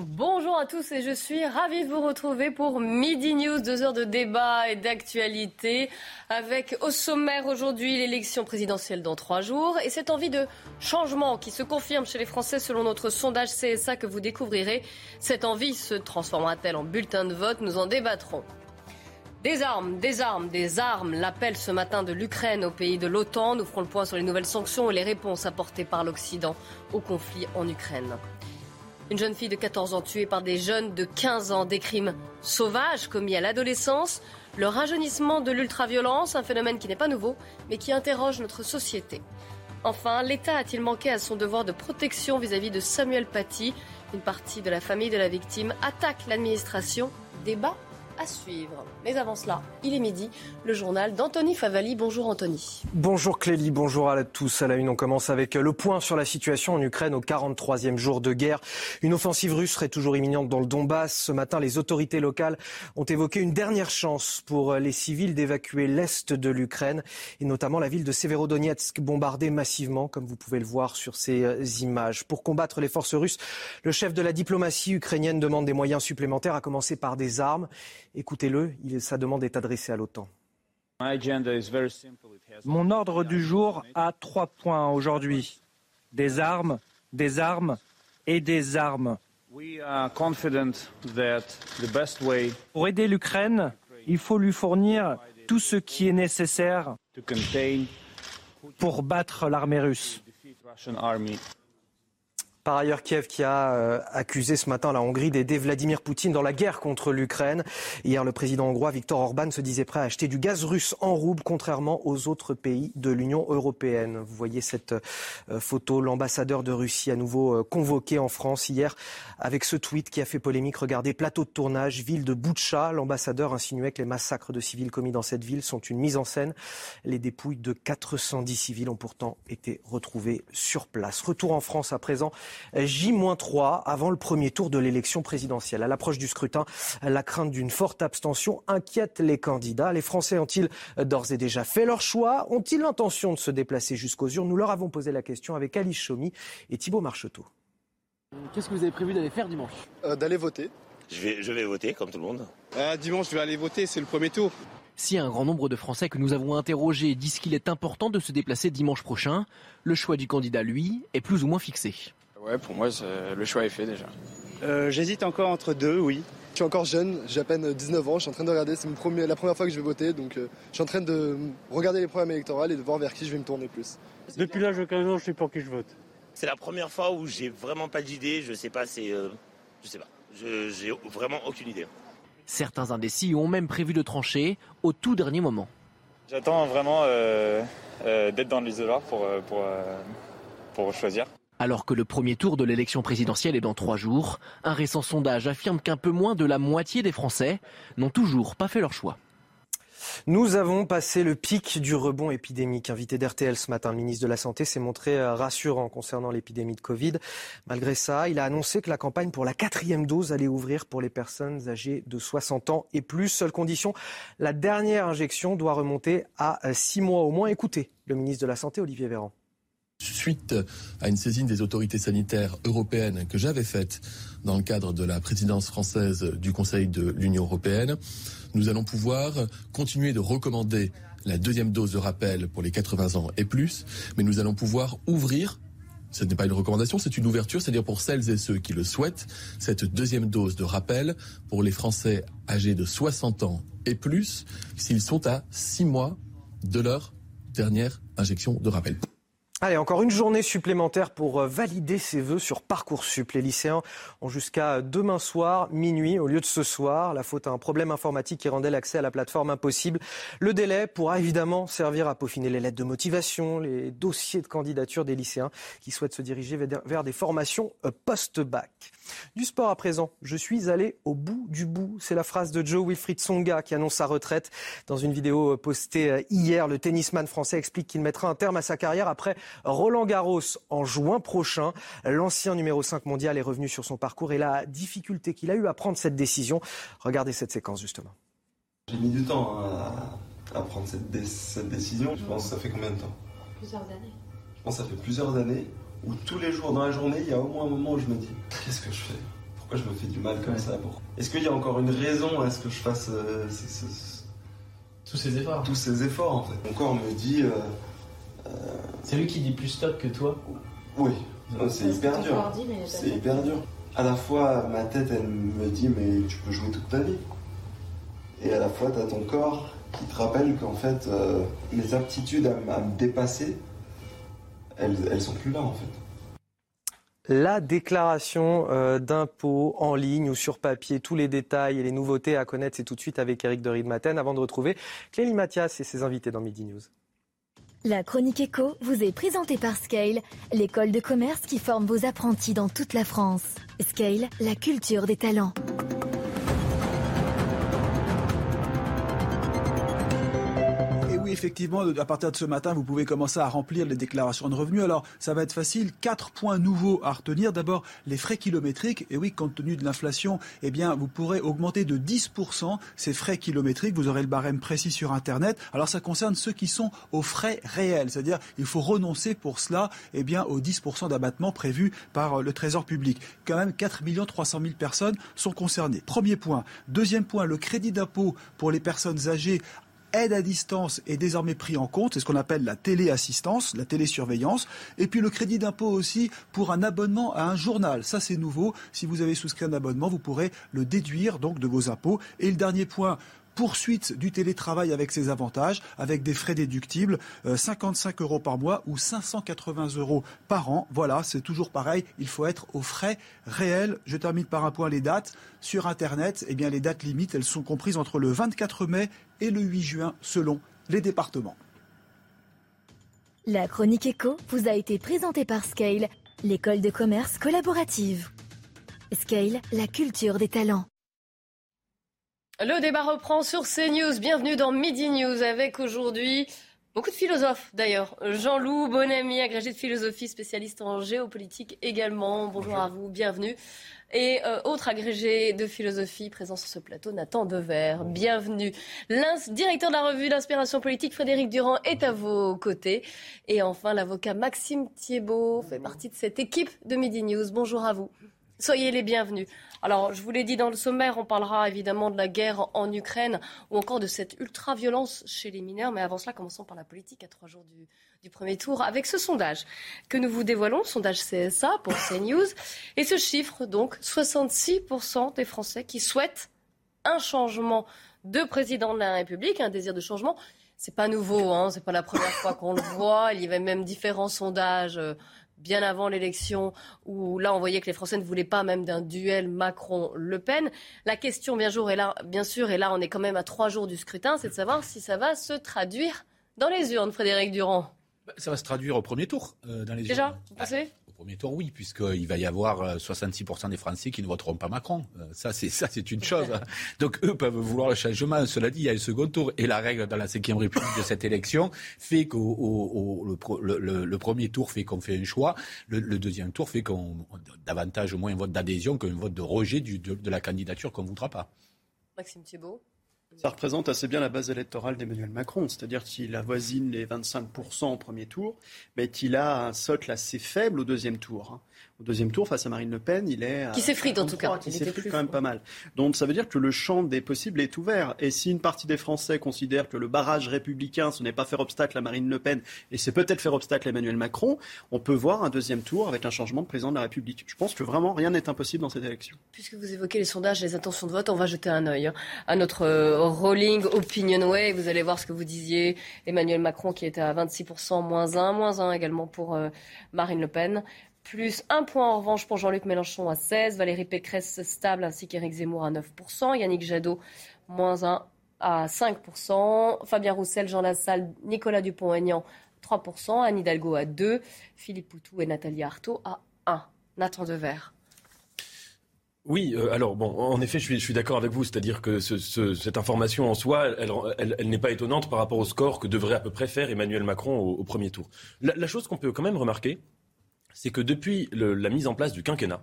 Bonjour à tous et je suis ravie de vous retrouver pour Midi News, deux heures de débat et d'actualité avec au sommaire aujourd'hui l'élection présidentielle dans trois jours et cette envie de changement qui se confirme chez les Français selon notre sondage CSA que vous découvrirez. Cette envie se transformera-t-elle en bulletin de vote? Nous en débattrons. Des armes, des armes, des armes. L'appel ce matin de l'Ukraine au pays de l'OTAN. Nous ferons le point sur les nouvelles sanctions et les réponses apportées par l'Occident au conflit en Ukraine. Une jeune fille de 14 ans tuée par des jeunes de 15 ans. Des crimes sauvages commis à l'adolescence. Le rajeunissement de l'ultraviolence, un phénomène qui n'est pas nouveau, mais qui interroge notre société. Enfin, l'État a-t-il manqué à son devoir de protection vis-à-vis de Samuel Paty? Une partie de la famille de la victime attaque l'administration. Débat à suivre. Mais avant cela, il est midi, le journal d'Anthony Favali. Bonjour Anthony. Bonjour Clélie, bonjour à tous. À la une, on commence avec le point sur la situation en Ukraine au 43e jour de guerre. Une offensive russe serait toujours imminente dans le Donbass. Ce matin, les autorités locales ont évoqué une dernière chance pour les civils d'évacuer l'est de l'Ukraine et notamment la ville de Severodonetsk bombardée massivement, comme vous pouvez le voir sur ces images. Pour combattre les forces russes, le chef de la diplomatie ukrainienne demande des moyens supplémentaires, à commencer par des armes. Écoutez-le, sa demande est adressée à l'OTAN. Mon ordre du jour a trois points aujourd'hui. Des armes, des armes et des armes. Pour aider l'Ukraine, il faut lui fournir tout ce qui est nécessaire pour battre l'armée russe. Par ailleurs, Kiev qui a euh, accusé ce matin la Hongrie d'aider Vladimir Poutine dans la guerre contre l'Ukraine. Hier, le président hongrois Viktor Orban se disait prêt à acheter du gaz russe en rouble, contrairement aux autres pays de l'Union européenne. Vous voyez cette euh, photo, l'ambassadeur de Russie à nouveau euh, convoqué en France hier avec ce tweet qui a fait polémique. Regardez, plateau de tournage, ville de Boutcha. L'ambassadeur insinuait que les massacres de civils commis dans cette ville sont une mise en scène. Les dépouilles de 410 civils ont pourtant été retrouvées sur place. Retour en France à présent. J-3 avant le premier tour de l'élection présidentielle. À l'approche du scrutin, la crainte d'une forte abstention inquiète les candidats. Les Français ont-ils d'ores et déjà fait leur choix? Ont-ils l'intention de se déplacer jusqu'aux urnes? Nous leur avons posé la question avec Alice Chaumy et Thibault Marcheteau. Qu'est-ce que vous avez prévu d'aller faire dimanche? Euh, D'aller voter. Je vais, je vais voter comme tout le monde. Euh, dimanche, je vais aller voter, c'est le premier tour. Si un grand nombre de Français que nous avons interrogés disent qu'il est important de se déplacer dimanche prochain, le choix du candidat, lui, est plus ou moins fixé. Ouais, pour moi, le choix est fait déjà. Euh, J'hésite encore entre deux, oui. Je suis encore jeune, j'ai à peine 19 ans, je suis en train de regarder, c'est la première fois que je vais voter, donc euh, je suis en train de regarder les programmes électoraux et de voir vers qui je vais me tourner plus. Depuis l'âge de 15 ans, je sais pour qui je vote. C'est la première fois où j'ai vraiment pas d'idée, je sais pas, c'est. Euh, je sais pas, j'ai vraiment aucune idée. Certains indécis ont même prévu de trancher au tout dernier moment. J'attends vraiment euh, d'être dans l'isoloir pour, pour, pour choisir. Alors que le premier tour de l'élection présidentielle est dans trois jours, un récent sondage affirme qu'un peu moins de la moitié des Français n'ont toujours pas fait leur choix. Nous avons passé le pic du rebond épidémique. Invité d'RTL ce matin, le ministre de la Santé s'est montré rassurant concernant l'épidémie de Covid. Malgré ça, il a annoncé que la campagne pour la quatrième dose allait ouvrir pour les personnes âgées de 60 ans et plus. Seule condition, la dernière injection doit remonter à six mois au moins. Écoutez le ministre de la Santé, Olivier Véran. Suite à une saisine des autorités sanitaires européennes que j'avais faite dans le cadre de la présidence française du Conseil de l'Union européenne, nous allons pouvoir continuer de recommander la deuxième dose de rappel pour les 80 ans et plus, mais nous allons pouvoir ouvrir ce n'est pas une recommandation, c'est une ouverture, c'est-à-dire pour celles et ceux qui le souhaitent, cette deuxième dose de rappel pour les Français âgés de 60 ans et plus, s'ils sont à 6 mois de leur dernière injection de rappel. Allez, encore une journée supplémentaire pour euh, valider ses vœux sur Parcoursup. Les lycéens ont jusqu'à demain soir, minuit, au lieu de ce soir. La faute à un problème informatique qui rendait l'accès à la plateforme impossible. Le délai pourra évidemment servir à peaufiner les lettres de motivation, les dossiers de candidature des lycéens qui souhaitent se diriger vers des formations euh, post-bac. Du sport à présent, je suis allé au bout du bout. C'est la phrase de Joe Wilfried Songa qui annonce sa retraite. Dans une vidéo postée euh, hier, le tennisman français explique qu'il mettra un terme à sa carrière après Roland Garros en juin prochain. L'ancien numéro 5 mondial est revenu sur son parcours et la difficulté qu'il a eu à prendre cette décision. Regardez cette séquence justement. J'ai mis du temps à, prendre cette, cette décision. Je pense que ça fait combien de temps? Plusieurs années. Je pense que ça fait plusieurs années où tous les jours dans la journée, il y a au moins un moment où je me dis qu'est-ce que je fais? Pourquoi je me fais du mal comme ça? Est-ce qu'il y a encore une raison à ce que je fasse euh, tous ces efforts Tous ces efforts en fait? Mon corps me dit. Euh, euh, c'est lui qui dit plus stop que toi Oui, c'est hyper dur. C'est hyper dur. À la fois, ma tête, elle me dit mais tu peux jouer toute ta vie. Et à la fois, tu as ton corps qui te rappelle qu'en fait, mes aptitudes à me dépasser, elles, elles sont plus là en fait la déclaration euh, d'impôt en ligne ou sur papier, tous les détails et les nouveautés à connaître, c'est tout de suite avec Eric de Maten avant de retrouver Clélie Mathias et ses invités dans Midi News. La chronique éco vous est présentée par Scale, l'école de commerce qui forme vos apprentis dans toute la France. Scale, la culture des talents. Effectivement, à partir de ce matin, vous pouvez commencer à remplir les déclarations de revenus. Alors, ça va être facile. Quatre points nouveaux à retenir. D'abord, les frais kilométriques. Et oui, compte tenu de l'inflation, eh vous pourrez augmenter de 10% ces frais kilométriques. Vous aurez le barème précis sur Internet. Alors, ça concerne ceux qui sont aux frais réels. C'est-à-dire, il faut renoncer pour cela, eh bien, aux 10% d'abattement prévus par le Trésor public. Quand même, 4 300 000 personnes sont concernées. Premier point. Deuxième point, le crédit d'impôt pour les personnes âgées aide à distance est désormais pris en compte, c'est ce qu'on appelle la téléassistance, la télésurveillance, et puis le crédit d'impôt aussi pour un abonnement à un journal. Ça c'est nouveau. Si vous avez souscrit un abonnement, vous pourrez le déduire donc de vos impôts. Et le dernier point, poursuite du télétravail avec ses avantages, avec des frais déductibles, 55 euh, euros par mois ou 580 euros par an. Voilà, c'est toujours pareil, il faut être aux frais réels. Je termine par un point les dates. Sur Internet, eh bien, les dates limites, elles sont comprises entre le 24 mai et le 8 juin, selon les départements. La chronique éco vous a été présentée par Scale, l'école de commerce collaborative. Scale, la culture des talents. Le débat reprend sur CNews. Bienvenue dans Midi News avec aujourd'hui beaucoup de philosophes d'ailleurs. Jean-Loup Bonamy, agrégé de philosophie, spécialiste en géopolitique également. Bonjour, à vous, bienvenue. Et euh, autre agrégé de philosophie présent sur ce plateau, Nathan Dever. Bienvenue. Directeur de la revue d'inspiration politique, Frédéric Durand, est à vos côtés. Et enfin, l'avocat Maxime Thiebaud fait partie de cette équipe de Midi News. Bonjour à vous. Soyez les bienvenus. Alors, je vous l'ai dit dans le sommaire, on parlera évidemment de la guerre en Ukraine ou encore de cette ultra-violence chez les mineurs. Mais avant cela, commençons par la politique à trois jours du, premier tour avec ce sondage que nous vous dévoilons, sondage CSA pour CNews. Et ce chiffre, donc, 66% des Français qui souhaitent un changement de président de la République, un désir de changement. C'est pas nouveau, hein, c'est pas la première fois qu'on le voit. Il y avait même différents sondages euh, bien avant l'élection, où là on voyait que les Français ne voulaient pas même d'un duel Macron-Le Pen. La question, bien, jour, est là, sûr, et là on est quand même à trois jours du scrutin, c'est de savoir si ça va se traduire dans les urnes, Frédéric Durand. Bah, ça va se traduire au premier tour euh, dans les Déjà, vous pensez? Premier tour, oui, puisqu'il va y avoir 66% euh, des Français qui ne voteront pas Macron. Euh, ça, c'est ça, c'est une chose. Donc, eux peuvent vouloir le changement. Cela dit, il y a le second tour. Et la règle dans la Ve République de cette élection fait qu'au le, premier tour fait qu'on fait un choix. Le, deuxième tour fait qu'on davantage au moins un vote d'adhésion qu'un vote de rejet de, de la candidature qu'on ne voudra pas. Maxime Thibault. Ça représente assez bien la base électorale d'Emmanuel Macron, c'est-à-dire qu'il avoisine les 25% au premier tour, mais qu'il a un socle assez faible au deuxième tour. Au deuxième tour face à Marine Le Pen, il est qui s'effrite en tout cas, qui s'effrite quand même pas mal. Donc ça veut dire que le champ des possibles est ouvert. Et si une partie des Français considère que le barrage républicain, ce n'est pas faire obstacle à Marine Le Pen et c'est peut-être faire obstacle à Emmanuel Macron, on peut voir un deuxième tour avec un changement de président de la République. Je pense que vraiment rien n'est impossible dans cette élection. Puisque vous évoquez les sondages, les intentions de vote, on va jeter un œil hein, à notre Rolling Opinionway. Vous allez voir ce que vous disiez. Emmanuel Macron qui était à 26%, moins 1, moins 1 également pour euh, Marine Le Pen. Plus un point en revanche pour Jean-Luc Mélenchon à 16, Valérie Pécresse stable ainsi qu'Éric Zemmour à 9%, Yannick Jadot moins 1 à 5%, Fabien Roussel, Jean Lassalle, Nicolas Dupont-Aignan 3%, Anne Hidalgo à 2%, Philippe Poutou et Nathalie Arthaud à 1%. Nathan Dever. Oui, euh, alors bon, en effet, je suis, d'accord avec vous, c'est-à-dire que ce, ce, cette information en soi, elle, n'est pas étonnante par rapport au score que devrait à peu près faire Emmanuel Macron au, premier tour. La chose qu'on peut quand même remarquer, c'est que depuis la mise en place du quinquennat,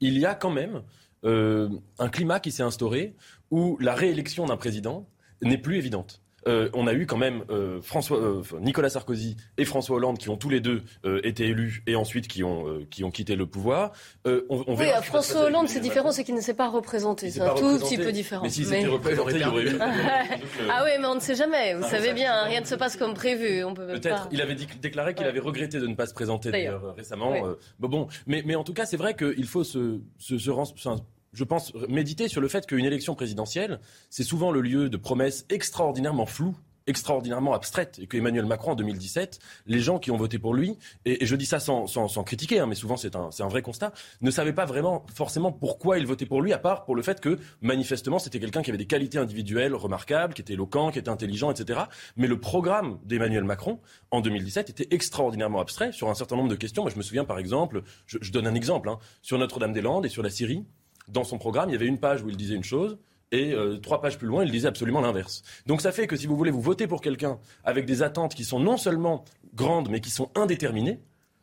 il y a quand même euh, un climat qui s'est instauré où la réélection d'un président n'est plus évidente. Euh, on a eu quand même euh, François, euh, Nicolas Sarkozy et François Hollande qui ont tous les deux été élus et ensuite qui ont, qui ont quitté le pouvoir. on, on oui, François Hollande, c'est différent, c'est qu'il ne s'est pas représenté. C'est un tout petit peu différent. Mais s'il s'était représenté, il y aurait eu. ah oui, mais on ne sait jamais. Vous ah, savez bien, rien ne se passe comme prévu. On peut Peut-être. Pas... Il avait déclaré qu'il avait regretté de ne pas se présenter d'ailleurs récemment. Oui. bon, bon, mais, mais en tout cas, c'est vrai qu'il faut se, se, se, se je pense, méditer sur le fait qu'une élection présidentielle, c'est souvent le lieu de promesses extraordinairement floues extraordinairement abstraites et que Emmanuel Macron en 2017, les gens qui ont voté pour lui, et, je dis ça sans, sans, critiquer, hein, mais souvent c'est un, un vrai constat, ne savaient pas vraiment forcément pourquoi ils votaient pour lui, à part pour le fait que manifestement c'était quelqu'un qui avait des qualités individuelles remarquables, qui était éloquent, qui était intelligent, etc. Mais le programme d'Emmanuel Macron en 2017 était extraordinairement abstrait sur un certain nombre de questions. Moi je me souviens par exemple, je, je donne un exemple, hein, sur Notre-Dame-des-Landes et sur la Syrie dans son programme, il y avait une page où il disait une chose, et euh, trois pages plus loin, il disait absolument l'inverse. Donc ça fait que si vous voulez vous voter pour quelqu'un avec des attentes qui sont non seulement grandes, mais qui sont indéterminées,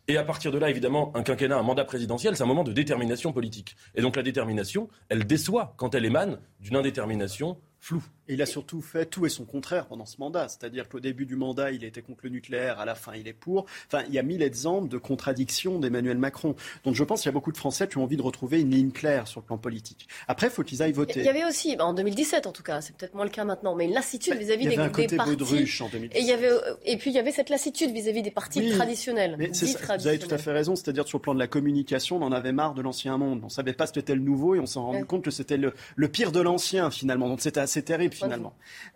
et à partir de là, évidemment, un quinquennat, un mandat présidentiel, c'est un moment de détermination politique. Et donc la détermination, elle déçoit quand elle émane d'une indétermination floue. Et il a surtout fait tout et son contraire pendant ce mandat. C'est-à-dire qu'au début du mandat, il était contre le nucléaire, à la fin, il est pour. Enfin, il y a mille exemples de contradictions d'Emmanuel Macron. Donc je pense qu'il y a beaucoup de Français qui ont envie de retrouver une ligne claire sur le plan politique. Après, il faut qu'ils aillent voter. Il y avait aussi, en 2017 en tout cas, c'est peut-être moins le cas maintenant, mais une lassitude vis-à-vis des, un côté des partis. En 2017. Et, il y avait, et puis il y avait cette lassitude vis-à-vis des partis oui, traditionnels. Mais c'est ça, vous avez tout à fait raison. C'est-à-dire sur le plan de la communication, on en avait marre de l'ancien monde. On savait pas ce que c'était le nouveau et on s'en rendait ouais. compte que c'était le, le, pire de l'ancien finalement. Donc c'était assez terrible finalement.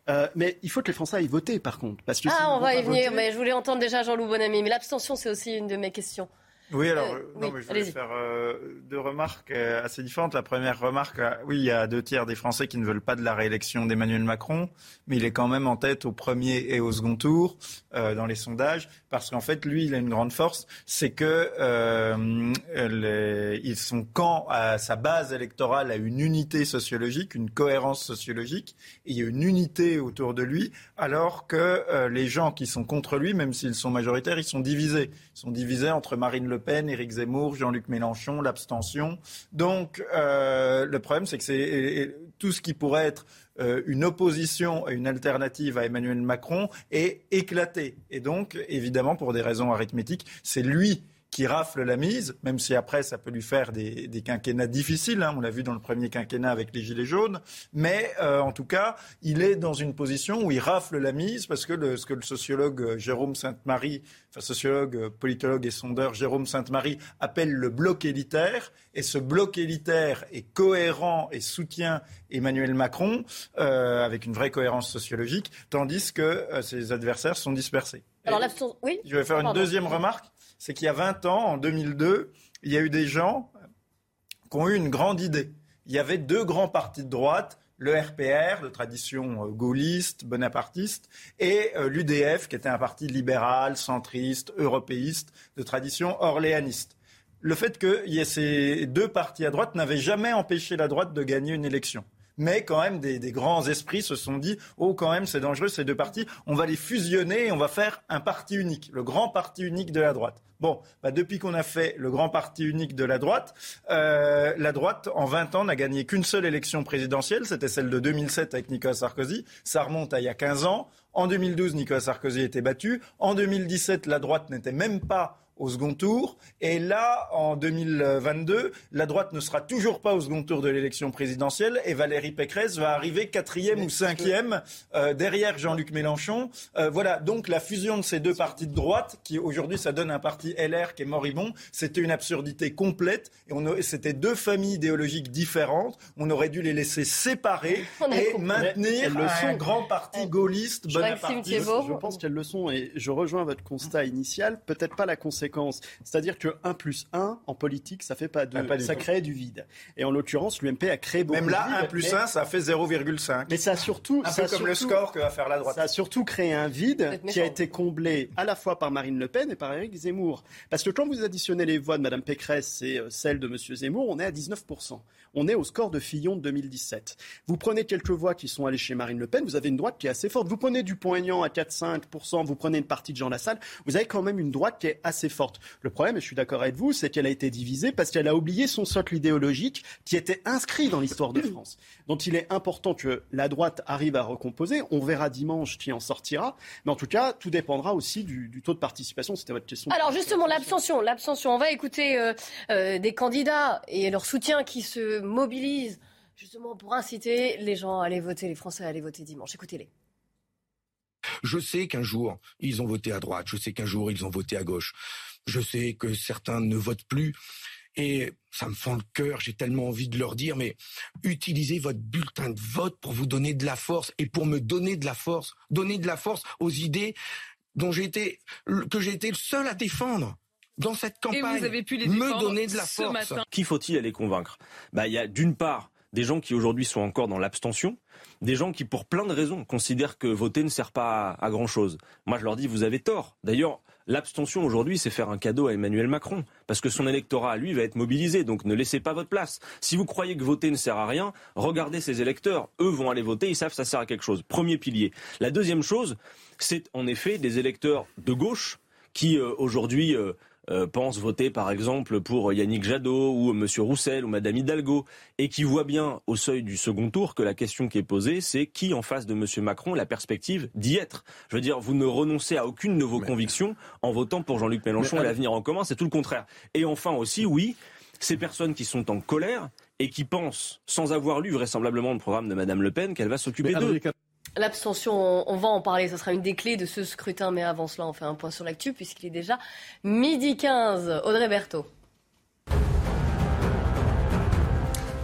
Euh, mais il faut que les Français aillent voter, par contre. Parce que ah, on va y venir, voter... mais je voulais entendre déjà Jean-Loup Bonamy. Mais l'abstention, c'est aussi une de mes questions. Oui, alors, euh, non, oui, mais je voulais faire euh, deux remarques euh, assez différentes. La première remarque, euh, oui, il y a deux tiers des Français qui ne veulent pas de la réélection d'Emmanuel Macron, mais il est quand même en tête au premier et au second tour euh, dans les sondages, parce qu'en fait, lui, il a une grande force, c'est que les, ils sont quand à sa base électorale a une unité sociologique, une cohérence sociologique, et il y a une unité autour de lui, alors que les gens qui sont contre lui, même s'ils sont majoritaires, ils sont divisés. Ils sont divisés entre Marine Le Pen, Éric Zemmour, Jean-Luc Mélenchon, l'abstention. Donc euh, le problème, c'est que c'est tout ce qui pourrait être euh, une opposition et une alternative à Emmanuel Macron est éclaté. Et donc, évidemment, pour des raisons arithmétiques, c'est lui qui rafle la mise, même si après ça peut lui faire des, des quinquennats difficiles. Hein. On l'a vu dans le premier quinquennat avec les Gilets jaunes. Mais euh, en tout cas, il est dans une position où il rafle la mise parce que le, ce que le sociologue Jérôme Sainte-Marie, enfin sociologue, politologue et sondeur Jérôme Sainte-Marie appelle le bloc élitaire. Et ce bloc élitaire est cohérent et soutient Emmanuel Macron euh, avec une vraie cohérence sociologique, tandis que euh, ses adversaires sont dispersés. Alors oui. Je vais faire une deuxième remarque c'est qu'il y a 20 ans, en 2002, il y a eu des gens qui ont eu une grande idée. Il y avait deux grands partis de droite, le RPR, de tradition gaulliste, bonapartiste, et l'UDF, qui était un parti libéral, centriste, européiste, de tradition orléaniste. Le fait qu'il y ait ces deux partis à droite n'avait jamais empêché la droite de gagner une élection mais quand même des, grands esprits se sont dit oh quand même c'est dangereux ces deux partis, on va les fusionner et on va faire un parti unique, le grand parti unique de la droite. Bon, bah depuis qu'on a fait le grand parti unique de la droite, euh, la droite en 20 ans n'a gagné qu'une seule élection présidentielle, c'était celle de 2007 avec Nicolas Sarkozy, ça remonte à il y a 15 ans. En 2012, Nicolas Sarkozy était battu. En 2017, la droite n'était même pas au second tour. Et là, en 2022, la droite ne sera toujours pas au second tour de l'élection présidentielle et Valérie Pécresse va arriver quatrième ou cinquième euh, derrière Jean-Luc Mélenchon. Euh, voilà, donc la fusion de ces deux partis de droite, qui aujourd'hui ça donne un parti LR qui est moribond, c'était une absurdité complète. Et c'était deux familles idéologiques différentes. On aurait dû les laisser séparer et maintenir un grand parti gaulliste bonapartiste. Je pense qu'elles le sont et je rejoins votre constat initial. Peut-être pas la conséquence c'est-à-dire que 1 plus 1 en politique, ça fait pas 2. Ah, ça crée du vide. Et en l'occurrence, l'UMP a créé beaucoup Même là, de vide. 1 plus 1, ça fait 0,5. Mais ça a surtout. Un peu comme le score que va faire la droite. Ça a surtout créé un vide qui a été comblé à la fois par Marine Le Pen et par Éric Zemmour. Parce que quand vous additionnez les voix de Mme Pécresse et euh, celles de M. Zemmour, on est à 19%. On est au score de Fillon de 2017. Vous prenez quelques voix qui sont allées chez Marine Le Pen, vous avez une droite qui est assez forte. Vous prenez Dupont-Aignan à 4-5%, vous prenez une partie de Jean Lassalle, vous avez quand même une droite qui est assez forte. Le problème, et je suis d'accord avec vous, c'est qu'elle a été divisée parce qu'elle a oublié son socle idéologique qui était inscrit dans l'histoire de France. dont il est important que la droite arrive à recomposer. On verra dimanche qui en sortira. Mais en tout cas, tout dépendra aussi du, taux de participation. C'était votre question. Alors justement, l'abstention. L'abstention. On va écouter euh, euh, des candidats et leur soutien qui se mobilisent justement pour inciter les gens à aller voter, les Français à aller voter dimanche. Écoutez-les. Je sais qu'un jour, ils ont voté à droite. Je sais qu'un jour, ils ont voté à gauche. Je sais que certains ne votent plus. Et ça me fend le cœur, j'ai tellement envie de leur dire, mais utilisez votre bulletin de vote pour vous donner de la force et pour me donner de la force, donner de la force aux idées dont j'ai été, que j'ai été le seul à défendre dans cette campagne. Et vous avez pu les me donner de la force. Matin. Qui faut-il aller convaincre? Bah, il y a d'une part des gens qui aujourd'hui sont encore dans l'abstention, des gens qui, pour plein de raisons, considèrent que voter ne sert pas à, à grand-chose. Moi, je leur dis, vous avez tort. D'ailleurs, L'abstention aujourd'hui, c'est faire un cadeau à Emmanuel Macron, parce que son électorat, lui, va être mobilisé, donc ne laissez pas votre place. Si vous croyez que voter ne sert à rien, regardez ces électeurs. Eux vont aller voter, ils savent que ça sert à quelque chose. Premier pilier. La deuxième chose, c'est en effet des électeurs de gauche qui, euh, aujourd'hui, euh, euh, pensent voter par exemple pour Yannick Jadot ou M. Roussel ou Mme Hidalgo et qui voient bien au seuil du second tour que la question qui est posée c'est qui en face de M. Macron la perspective d'y être? Je veux dire, vous ne renoncez à aucune de vos convictions en votant pour Jean-Luc Mélenchon et l'avenir en commun, c'est tout le contraire. Et enfin aussi, oui, ces personnes qui sont en colère et qui pensent, sans avoir lu vraisemblablement le programme de Mme Le Pen, qu'elle va s'occuper d'eux. L'abstention, on va en parler, ce sera une des clés de ce scrutin, mais avant cela, on fait un point sur l'actu puisqu'il est déjà midi 15. Audrey Berthaud.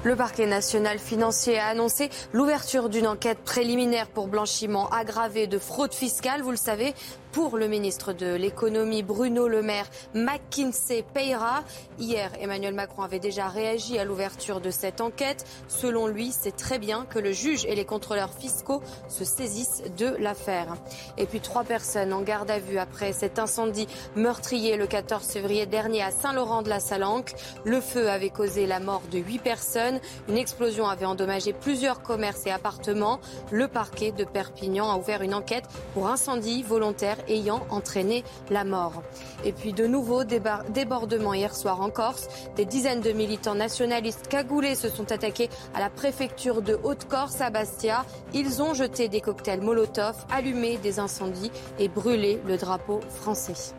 Le parquet national financier a annoncé l'ouverture d'une enquête préliminaire pour blanchiment aggravé de fraude fiscale. Vous le savez, pour le ministre de l'économie Bruno Le Maire, McKinsey payera. Hier, Emmanuel Macron avait déjà réagi à l'ouverture de cette enquête. Selon lui, c'est très bien que le juge et les contrôleurs fiscaux se saisissent de l'affaire. Et puis trois personnes en garde à vue après cet incendie meurtrier le 14 février dernier à Saint-Laurent de la Salanque. Le feu avait causé la mort de huit personnes. Une explosion avait endommagé plusieurs commerces et appartements. Le parquet de Perpignan a ouvert une enquête pour incendie volontaire ayant entraîné la mort. Et puis de nouveaux débordements hier soir en Corse. Des dizaines de militants nationalistes cagoulés se sont attaqués à la préfecture de Haute-Corse à Bastia. Ils ont jeté des cocktails Molotov, allumé des incendies et brûlé le drapeau français.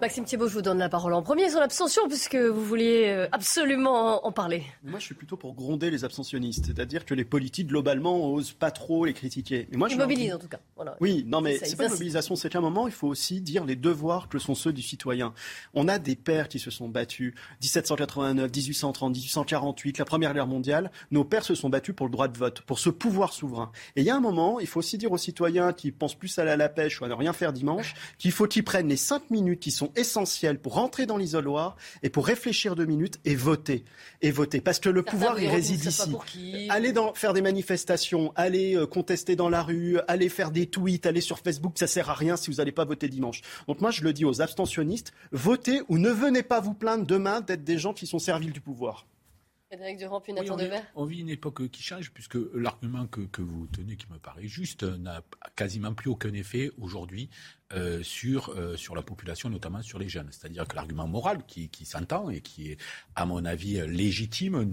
Maxime Thibault, je vous donne la parole en premier sur l'abstention, puisque vous vouliez euh, absolument en parler. Moi, je suis plutôt pour gronder les abstentionnistes, c'est-à-dire que les politiques, globalement, osent pas trop les critiquer. Mais moi, je mobilise, en tout cas. Oui, non, mais c'est pas une mobilisation, c'est qu'à un moment, il faut aussi dire les devoirs que sont ceux du citoyen. On a des pères qui se sont battus, 1789, 1830, 1848, la Première Guerre mondiale. Nos pères se sont battus pour le droit de vote, pour ce pouvoir souverain. Et il y a un moment, il faut aussi dire aux citoyens qui pensent plus à la pêche ou à ne rien faire dimanche, qu'il faut qu'ils prennent les cinq minutes qui sont essentiel pour rentrer dans l'isoloir et pour réfléchir deux minutes et voter. Et voter. Parce que le pouvoir, il réside ici. Aller dans, faire des manifestations, aller euh, contester dans la rue, aller faire des tweets, aller sur Facebook, ça sert à rien si vous n'allez pas voter dimanche. Donc moi, je le dis aux abstentionnistes, votez ou ne venez pas vous plaindre demain d'être des gens qui sont serviles du pouvoir. Frédéric Durand, puis Nathan oui, on, vit une époque qui change, puisque l'argument que, que, vous tenez, qui me paraît juste, n'a quasiment plus aucun effet aujourd'hui euh, sur, euh, sur la population, notamment sur les jeunes. C'est-à-dire que l'argument moral qui, qui s'entend et qui est, à mon avis, légitime,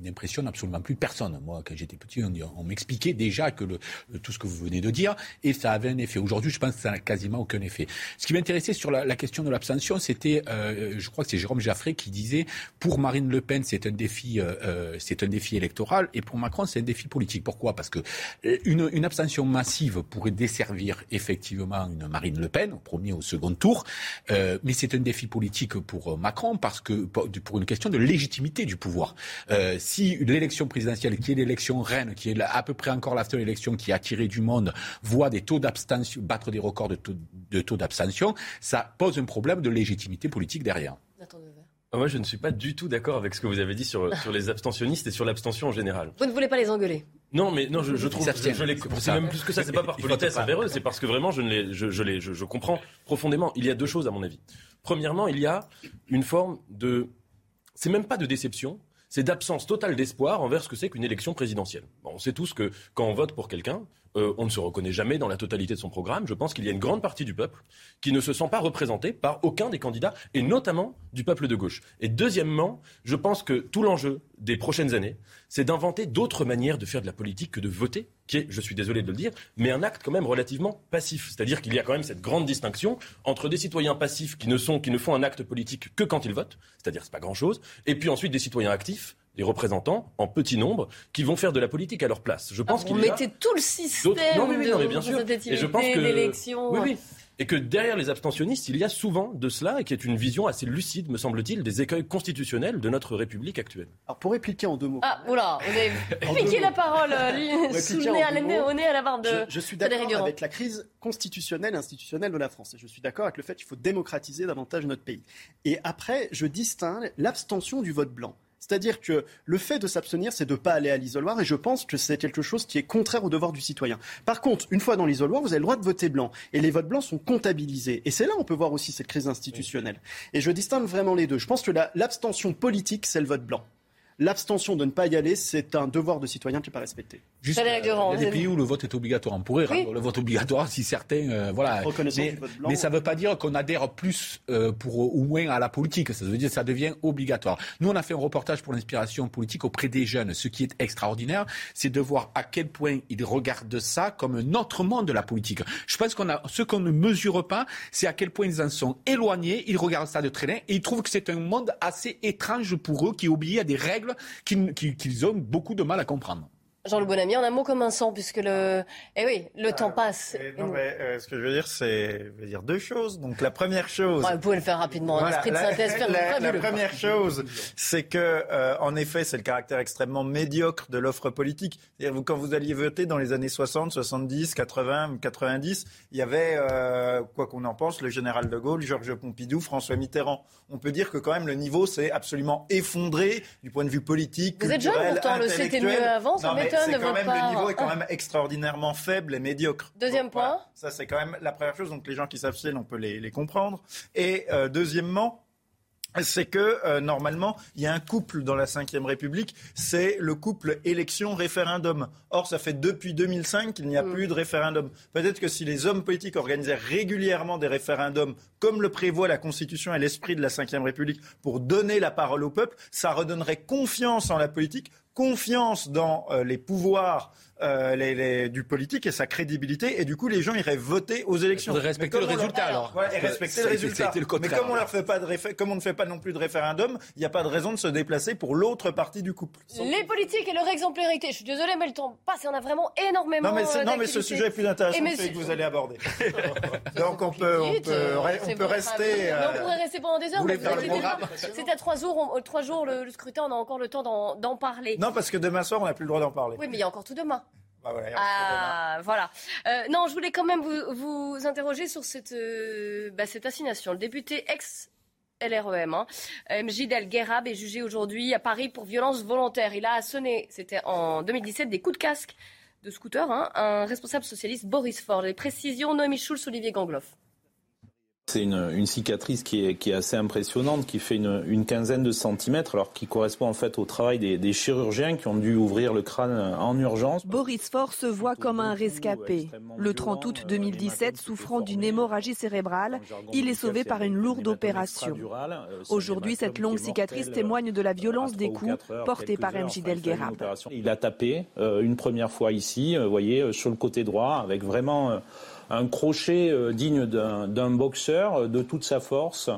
n'impressionne absolument plus personne. Moi, quand j'étais petit, on, m'expliquait déjà que le, tout ce que vous venez de dire, et ça avait un effet. Aujourd'hui, je pense que ça n'a quasiment aucun effet. Ce qui m'intéressait sur la, la, question de l'abstention, c'était, euh, je crois que c'est Jérôme Jaffré qui disait, pour Marine Le Pen, c'est un défi, euh, c'est un défi électoral, et pour Macron, c'est un défi politique. Pourquoi? Parce que une, une abstention massive pourrait desservir effectivement une Marine le Pen, au premier ou au second tour. Euh, mais c'est un défi politique pour Macron parce que pour une question de légitimité du pouvoir. Euh, si l'élection présidentielle, qui est l'élection reine, qui est à peu près encore la seule élection qui a attiré du monde, voit des taux d'abstention battre des records de taux d'abstention, ça pose un problème de légitimité politique derrière. Moi, je ne suis pas du tout d'accord avec ce que vous avez dit sur, sur les abstentionnistes et sur l'abstention en général. Vous ne voulez pas les engueuler non, mais non, je, je trouve, je, je les, c'est même plus que ça. C'est pas par politesse envers eux, c'est parce que vraiment, je ne les, je, je les, je, je comprends profondément. Il y a deux choses à mon avis. Premièrement, il y a une forme de, c'est même pas de déception, c'est d'absence totale d'espoir envers ce que c'est qu'une élection présidentielle. Bon, on sait tous que quand on vote pour quelqu'un, euh, on ne se reconnaît jamais dans la totalité de son programme. Je pense qu'il y a une grande partie du peuple qui ne se sent pas représentée par aucun des candidats, et notamment du peuple de gauche. Et deuxièmement, je pense que tout l'enjeu des prochaines années, c'est d'inventer d'autres manières de faire de la politique que de voter, qui est, je suis désolé de le dire, mais un acte quand même relativement passif. C'est-à-dire qu'il y a quand même cette grande distinction entre des citoyens passifs qui ne, qui ne font un acte politique que quand ils votent, c'est-à-dire c'est pas grand-chose, et puis ensuite des citoyens actifs des représentants en petit nombre qui vont faire de la politique à leur place. Je pense ah, vous mettez tout le système non, mais, de bien sûr. Et je pense que oui, oui. Et que derrière les abstentionnistes, il y a souvent de cela, et qui est une vision assez lucide, me semble-t-il, des écueils constitutionnels de notre République actuelle. Alors pour répliquer en deux mots. Ah, oula, on est piqué la parole, sous le nez, à au nez à la barre de Je, je suis d'accord avec la crise constitutionnelle et institutionnelle de la France. Et je suis d'accord avec le fait qu'il faut démocratiser davantage notre pays. Et après, je distingue l'abstention du vote blanc. C'est-à-dire que le fait de s'abstenir, c'est de ne pas aller à l'isoloir, et je pense que c'est quelque chose qui est contraire au devoir du citoyen. Par contre, une fois dans l'isoloir, vous avez le droit de voter blanc, et les votes blancs sont comptabilisés. Et c'est là on peut voir aussi cette crise institutionnelle. Et je distingue vraiment les deux. Je pense que l'abstention politique, c'est le vote blanc l'abstention de ne pas y aller, c'est un devoir de citoyen qui n'est pas respecté. Juste, euh, il y a des pays où le vote est obligatoire. On pourrait rendre le vote obligatoire si certains, euh, voilà. Mais, mais, ça ne veut pas dire qu'on adhère plus euh, pour ou moins à la politique. Ça veut dire que ça devient obligatoire. Nous, on a fait un reportage pour l'inspiration politique auprès des jeunes. Ce qui est extraordinaire, c'est de voir à quel point ils regardent ça comme un autre monde de la politique. Je pense qu'on a ce qu'on ne mesure pas, c'est à quel point ils en sont éloignés. Ils regardent ça de très loin et ils trouvent que c'est un monde assez étrange pour eux qui oublie à des règles qu'ils ont beaucoup de mal à comprendre. Jean-Loup Bonamy, en un mot comme un sang, puisque le, eh oui, le temps euh, passe. non, mais, euh, ce que je veux dire, c'est veux dire deux choses. Donc la première chose. vous pouvez le faire rapidement. un esprit de synthèse. La, la, première chose, c'est que, euh, en effet, c'est le caractère extrêmement médiocre de l'offre politique. C'est-à-dire quand vous alliez voter dans les années 60, 70, 80, 90, il y avait, quoi qu'on en pense, le général de Gaulle, Georges Pompidou, François Mitterrand. On peut dire que quand même le niveau s'est absolument effondré du point de vue politique. Vous êtes jeune pourtant, le c'était mieux avant. Ça c'est quand même le niveau est quand même extraordinairement faible et médiocre. Deuxième point. Ça c'est quand même la première chose. Donc les gens qui s'abstiennent, on peut les, comprendre. Et euh, deuxièmement, c'est que euh, normalement, il y a un couple dans la Ve République, c'est le couple élection-référendum. Or, ça fait depuis 2005 qu'il n'y a mm. plus de référendum. Peut-être que si les hommes politiques organisaient régulièrement des référendums, comme le prévoit la Constitution et l'esprit de la Ve République, pour donner la parole au peuple, ça redonnerait confiance en la politique, confiance dans euh, les pouvoirs euh, les, du politique et sa crédibilité. Et du coup, les gens iraient voter aux élections. Respecter le résultat, alors. et respecter le résultat. mais comme on, leur fait pas de comme on ne fait pas non plus de référendum, il n'y a pas de raison de se déplacer pour l'autre partie du couple? Les politiques et leur exemplarité. Je suis désolée, mais le temps passe et on a vraiment énormément. Non, mais, euh, non, mais ce sujet est plus intéressant que celui que vous allez aborder. Donc on peut, on peut, on peut rester. on pourrait rester pendant des heures. C'est à trois jours, trois jours le, scrutin, on a encore le temps d'en parler. Non, parce que demain soir, on n'a plus le droit d'en parler. Oui, mais il y a encore tout demain. Bah voilà, ah, voilà. Euh, non, je voulais quand même vous, vous interroger sur cette, euh, bah, cette assignation. Le député ex LREM, hein, Mjid El Gherab, est jugé aujourd'hui à Paris pour violence volontaire. Il a sonné, c'était en 2017, des coups de casque de scooter, hein, un responsable socialiste, Boris Ford. Les précisions, Noémie Schulz, Olivier Gangloff. C'est une, cicatrice qui est, qui est, assez impressionnante, qui fait une, une, quinzaine de centimètres, alors qui correspond en fait au travail des, des, chirurgiens qui ont dû ouvrir le crâne en urgence. Boris Faure se voit comme un rescapé. Le 30 août 2017, souffrant d'une hémorragie cérébrale, il est sauvé par une lourde opération. Aujourd'hui, cette longue cicatrice témoigne de la violence des coups portés par MJ Delguerab. Il a tapé euh, une première fois ici, vous voyez, euh, sur le côté droit, avec vraiment euh, un crochet euh, digne d'un boxeur euh, de toute sa force.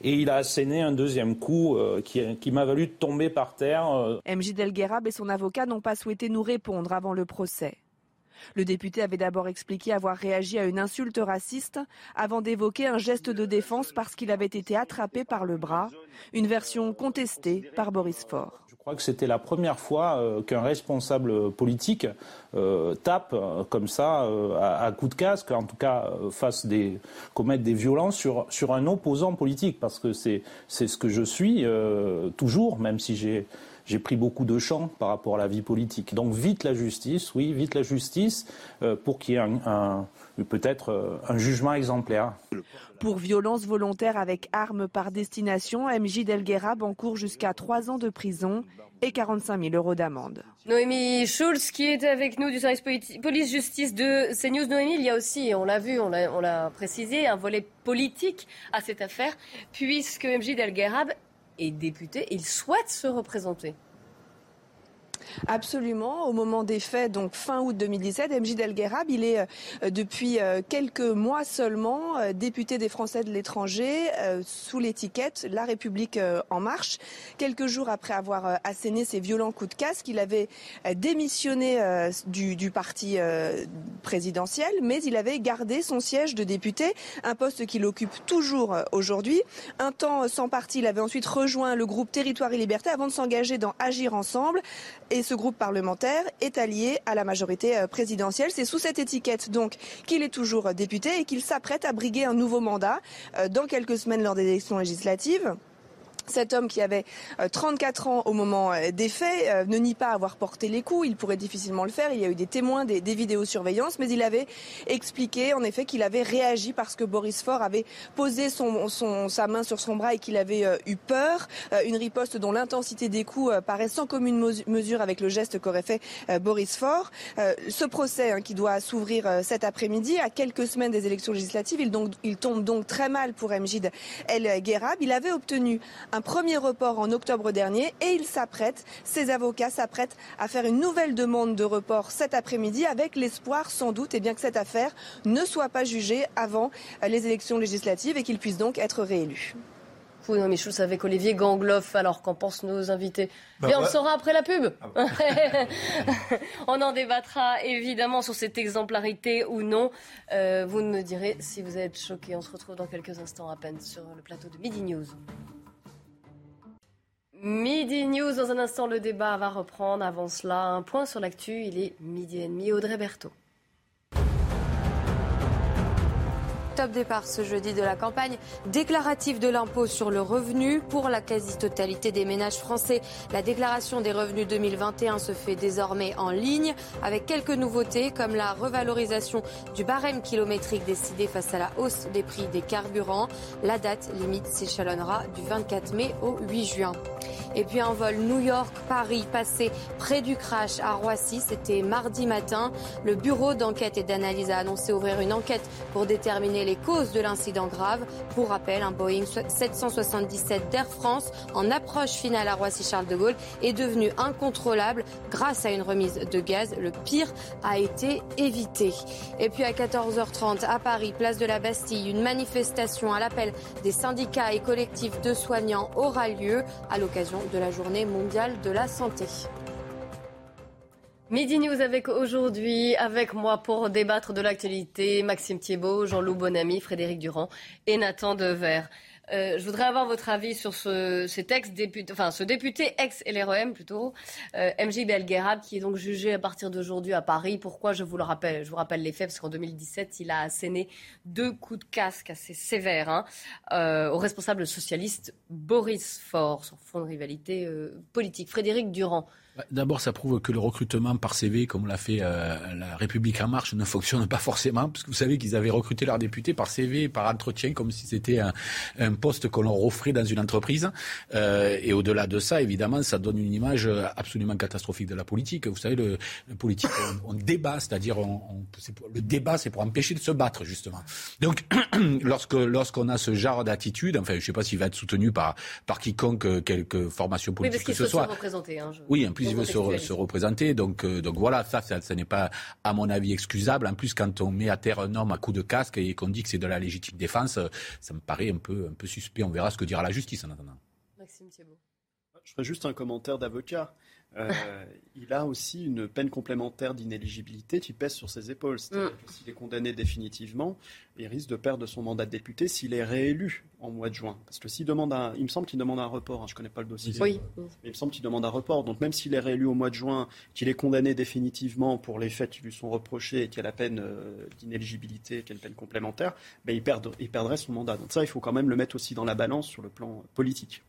Et il a asséné un deuxième coup euh, qui, m'a valu de tomber par terre. MJ Delguerab et son avocat n'ont pas souhaité nous répondre avant le procès. Le député avait d'abord expliqué avoir réagi à une insulte raciste avant d'évoquer un geste de défense parce qu'il avait été attrapé par le bras, une version contestée par Boris Faure. Crois que c'était la première fois euh, qu'un responsable politique euh, tape euh, comme ça à, coup de casque, en tout cas fasse des commettre des violences sur sur un opposant politique, parce que c'est ce que je suis toujours, même si j'ai j'ai pris beaucoup de champs par rapport à la vie politique. Donc vite la justice, oui, vite la justice, pour qu'il y ait un, peut-être euh, un jugement exemplaire. Pour violence volontaire avec arme par destination, MJ Delguerab encourt jusqu'à trois ans de prison et 45 000 euros d'amende. Noémie Schulz, qui est avec nous du service police-justice de CNews. Noémie, il y a aussi, on l'a vu, on l'a précisé, un volet politique à cette affaire, puisque MJ Delguerab est député, il souhaite se représenter. Absolument. Au moment des faits, donc fin août 2017, MJ Delguerab, il est euh, depuis euh, quelques mois seulement euh, député des Français de l'étranger sous l'étiquette La République en marche. Quelques jours après avoir asséné ses violents coups de casque, il avait démissionné du, parti présidentiel, mais il avait gardé son siège de député, un poste qu'il occupe toujours aujourd'hui. Un temps sans parti, il avait ensuite rejoint le groupe Territoire et Liberté avant de s'engager dans Agir ensemble. Ce groupe parlementaire est allié à la majorité euh, présidentielle. C'est sous cette étiquette donc qu'il est toujours député et qu'il s'apprête à briguer un nouveau mandat euh, dans quelques semaines lors des élections législatives. Cet homme qui avait 34 euh, ans au moment euh, des faits euh, ne nie pas avoir porté les coups. Il pourrait difficilement le faire. Il y a eu des témoins, des, vidéosurveillances, mais il avait expliqué en effet qu'il avait réagi parce que Boris Faure avait posé son, son, sa main sur son bras et qu'il avait eu peur. une riposte dont l'intensité des coups paraît sans commune mesure avec le geste qu'aurait fait Boris Faure. ce procès hein, qui doit s'ouvrir cet après-midi, à quelques semaines des élections législatives, il tombe donc très mal pour Mjid El Guerab. Il avait obtenu un un premier report en octobre dernier et il s'apprête, ses avocats s'apprêtent à faire une nouvelle demande de report cet après-midi avec l'espoir sans doute et eh bien, que cette affaire ne soit pas jugée avant les élections législatives et qu'il puisse donc être réélu. Oui, non, Michou, avec Olivier Gangloff. Alors, qu'en pensent nos invités bah on le saura après la pub. Ah on en débattra évidemment sur cette exemplarité ou non. Euh, vous nous direz si vous êtes choqués. On se retrouve dans quelques instants à peine sur le plateau de Midi News. Midi News, dans un instant, le débat va reprendre. Avant cela, un point sur l'actu. Il est midi et demi. Audrey Berthaud. Top départ ce jeudi de la campagne déclarative de l'impôt sur le revenu. Pour la quasi-totalité des ménages français, la déclaration des revenus 2021 se fait désormais en ligne avec quelques nouveautés comme la revalorisation du barème kilométrique décidé face à la hausse des prix des carburants. La date limite s'échelonnera du 24 mai au 8 juin. Et puis un vol New York-Paris passé près du crash à Roissy, c'était mardi matin. Le bureau d'enquête et d'analyse a annoncé ouvrir une enquête pour déterminer les causes de l'incident grave. Pour rappel, un Boeing 777 d'Air France en approche finale à Roissy-Charles de Gaulle est devenu incontrôlable grâce à une remise de gaz. Le pire a été évité. Et puis à 14h30 à Paris, place de la Bastille, une manifestation à l'appel des syndicats et collectifs de soignants aura lieu à l'occasion de la journée mondiale de la santé. Midi News avec aujourd'hui, avec moi pour débattre de l'actualité, Maxime Thiebaud, Jean-Loup Bonamy, Frédéric Durand et Nathan Dever. Euh, je voudrais avoir votre avis sur ce, cet ex-député, enfin ce député ex-LREM plutôt, euh, MJ Belguerab, qui est donc jugé à partir d'aujourd'hui à Paris. Pourquoi je vous le rappelle Je vous rappelle les faits, parce qu'en 2017, il a asséné deux coups de casque assez sévères hein, euh, au responsable socialiste Boris Faure, sur fond de rivalité euh, politique. Frédéric Durand. Bah, d'abord, ça prouve que le recrutement par CV, comme l'a fait euh, la République en marche, ne fonctionne pas forcément, parce que vous savez qu'ils avaient recruté leurs députés par CV, par entretien, comme si c'était un, un, poste qu'on leur offrait dans une entreprise. Euh, et au-delà de ça, évidemment, ça donne une image absolument catastrophique de la politique. Vous savez, le, le politique, on, on, débat, c'est-à-dire on, on, le débat, c'est pour empêcher de se battre, justement. Donc, lorsque lorsqu'on a ce genre d'attitude, enfin, je ne sais pas s'il va être soutenu par par quiconque, quelque formation politique oui, que ce soit. Hein, je... Oui, en plus il veut se, se, représenter. Donc, euh, donc voilà, ça, ça, ça n'est pas, à mon avis, excusable. En plus, quand on met à terre un homme à coup de casque et qu'on dit que c'est de la légitime défense, euh, ça me paraît un peu, un peu suspect. On verra ce que dira la justice en attendant. Maxime Thiebaud. Je ferai juste un commentaire d'avocat. Euh, il a aussi une peine complémentaire d'inéligibilité qui pèse sur ses épaules. C'est-à-dire mm. que s'il est condamné définitivement, il risque de perdre son mandat de député s'il est réélu en mois de juin. Parce que s'il demande un, il me semble qu'il demande un report. Hein, je ne connais pas le dossier. Oui. Mais il me semble qu'il demande un report. Donc même s'il est réélu au mois de juin, qu'il est condamné définitivement pour les faits qui lui sont reprochés et qu'il a la peine euh, d'inéligibilité, qu'il a une peine complémentaire, ben il, perd, il perdrait son mandat. Donc ça, il faut quand même le mettre aussi dans la balance sur le plan politique.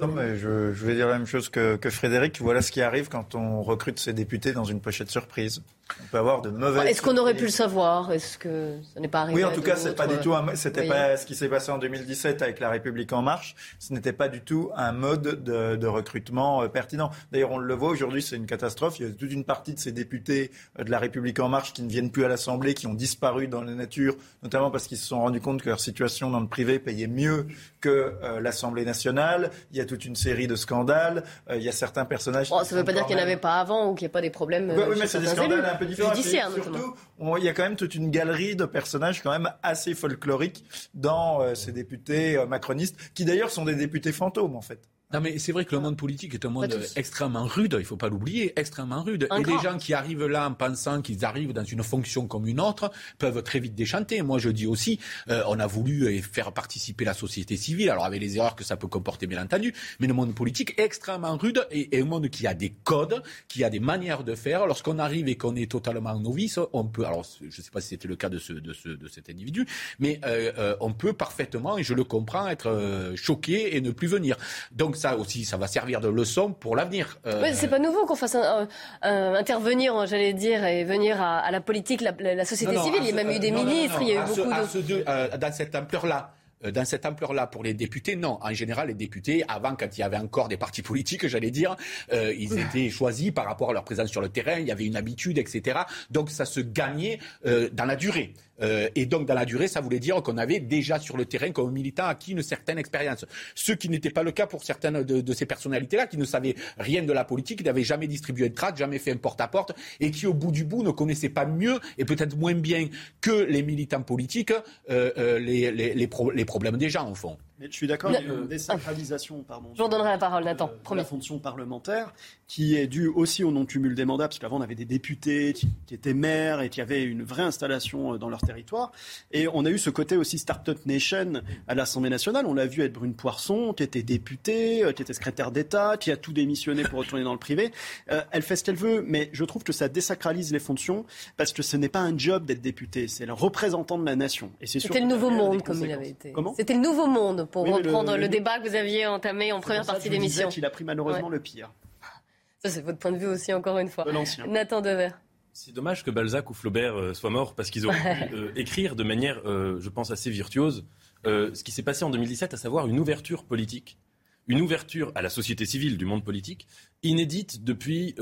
Non, mais je, je, vais dire la même chose que, que, Frédéric. Voilà ce qui arrive quand on recrute ses députés dans une pochette surprise. On peut avoir de mauvaises. Est-ce qu'on aurait pu le savoir? Est-ce que ça n'est pas arrivé Oui, en tout cas, c'est pas du tout. C'était oui. pas ce qui s'est passé en 2017 avec la République en marche. Ce n'était pas du tout un mode de, de recrutement euh, pertinent. D'ailleurs, on le voit aujourd'hui, c'est une catastrophe. Il y a toute une partie de ces députés euh, de la République en marche qui ne viennent plus à l'Assemblée, qui ont disparu dans la nature, notamment parce qu'ils se sont rendus compte que leur situation dans le privé payait mieux que euh, l'Assemblée nationale. Il y a toute une série de scandales. Il y a certains personnages. Ça ne veut pas dire qu'il n'y en avait pas avant ou qu'il n'y a pas des problèmes. Oui, oui mais c'est des scandales. Un peu différents. Judiciaires, surtout, il y a quand même toute une galerie de personnages quand même assez folkloriques dans euh, ces députés euh, macronistes, qui d'ailleurs sont des députés fantômes en fait. Non, mais c'est vrai que le monde politique est un monde extrêmement rude, il ne faut pas l'oublier, extrêmement rude. Un et grand. les gens qui arrivent là en pensant qu'ils arrivent dans une fonction comme une autre peuvent très vite déchanter. Moi, je dis aussi, euh, on a voulu faire participer la société civile, alors avec les erreurs que ça peut comporter, bien entendu, mais le monde politique est extrêmement rude et, et un monde qui a des codes, qui a des manières de faire. Lorsqu'on arrive et qu'on est totalement novice, on peut, alors je ne sais pas si c'était le cas de, ce, de, ce, de cet individu, mais euh, euh, on peut parfaitement, et je le comprends, être euh, choqué et ne plus venir. Donc ça aussi, ça va servir de leçon pour l'avenir. Euh... Ouais, c'est pas nouveau qu'on fasse un, un, intervenir, j'allais dire, et venir à, à la politique, la, la société non, non, civile. Il y a même eu des non, ministres, il y a eu beaucoup ce, de... Ce euh, dans cette ampleur-là dans cette ampleur-là pour les députés, non. En général, les députés, avant, quand il y avait encore des partis politiques, j'allais dire, euh, ils étaient choisis par rapport à leur présence sur le terrain, il y avait une habitude, etc. Donc ça se gagnait euh, dans la durée. Euh, et donc, dans la durée, ça voulait dire qu'on avait déjà sur le terrain, comme militant, acquis une certaine expérience. Ce qui n'était pas le cas pour certaines de, ces personnalités-là, qui ne savaient rien de la politique, n'avaient jamais distribué de tract, jamais fait un porte-à-porte, et qui, au bout du bout, ne connaissaient pas mieux, et peut-être moins bien que les militants politiques, euh, euh, les problèmes des gens, au fond. Mais je suis d'accord, il y a une désacralisation pardon, je vous donnerai la parole, Nathan. De la fonction parlementaire qui est due aussi au non-cumul des mandats, parce qu'avant on avait des députés qui, qui, étaient maires et qui avaient une vraie installation dans leur territoire. Et on a eu ce côté aussi Startup Nation à l'Assemblée nationale. On l'a vu être Brune Poisson, qui était députée, qui était secrétaire d'État, qui a tout démissionné pour retourner dans le privé. Euh, elle fait ce qu'elle veut, mais je trouve que ça désacralise les fonctions, parce que ce n'est pas un job d'être député, c'est le représentant de la nation. Et c'est C'était le nouveau monde, comme il avait été. Comment? C'était le nouveau monde pour oui, reprendre le, le, le, débat que vous aviez entamé en première partie d'émission. Il a pris malheureusement ouais. le pire. Ça, c'est votre point de vue aussi, encore une fois. Nathan Dever. C'est dommage que Balzac ou Flaubert euh, soient morts parce qu'ils auraient pu euh, écrire de manière, euh, je pense, assez virtuose ce qui s'est passé en 2017, à savoir une ouverture politique, une ouverture à la société civile du monde politique, inédite depuis,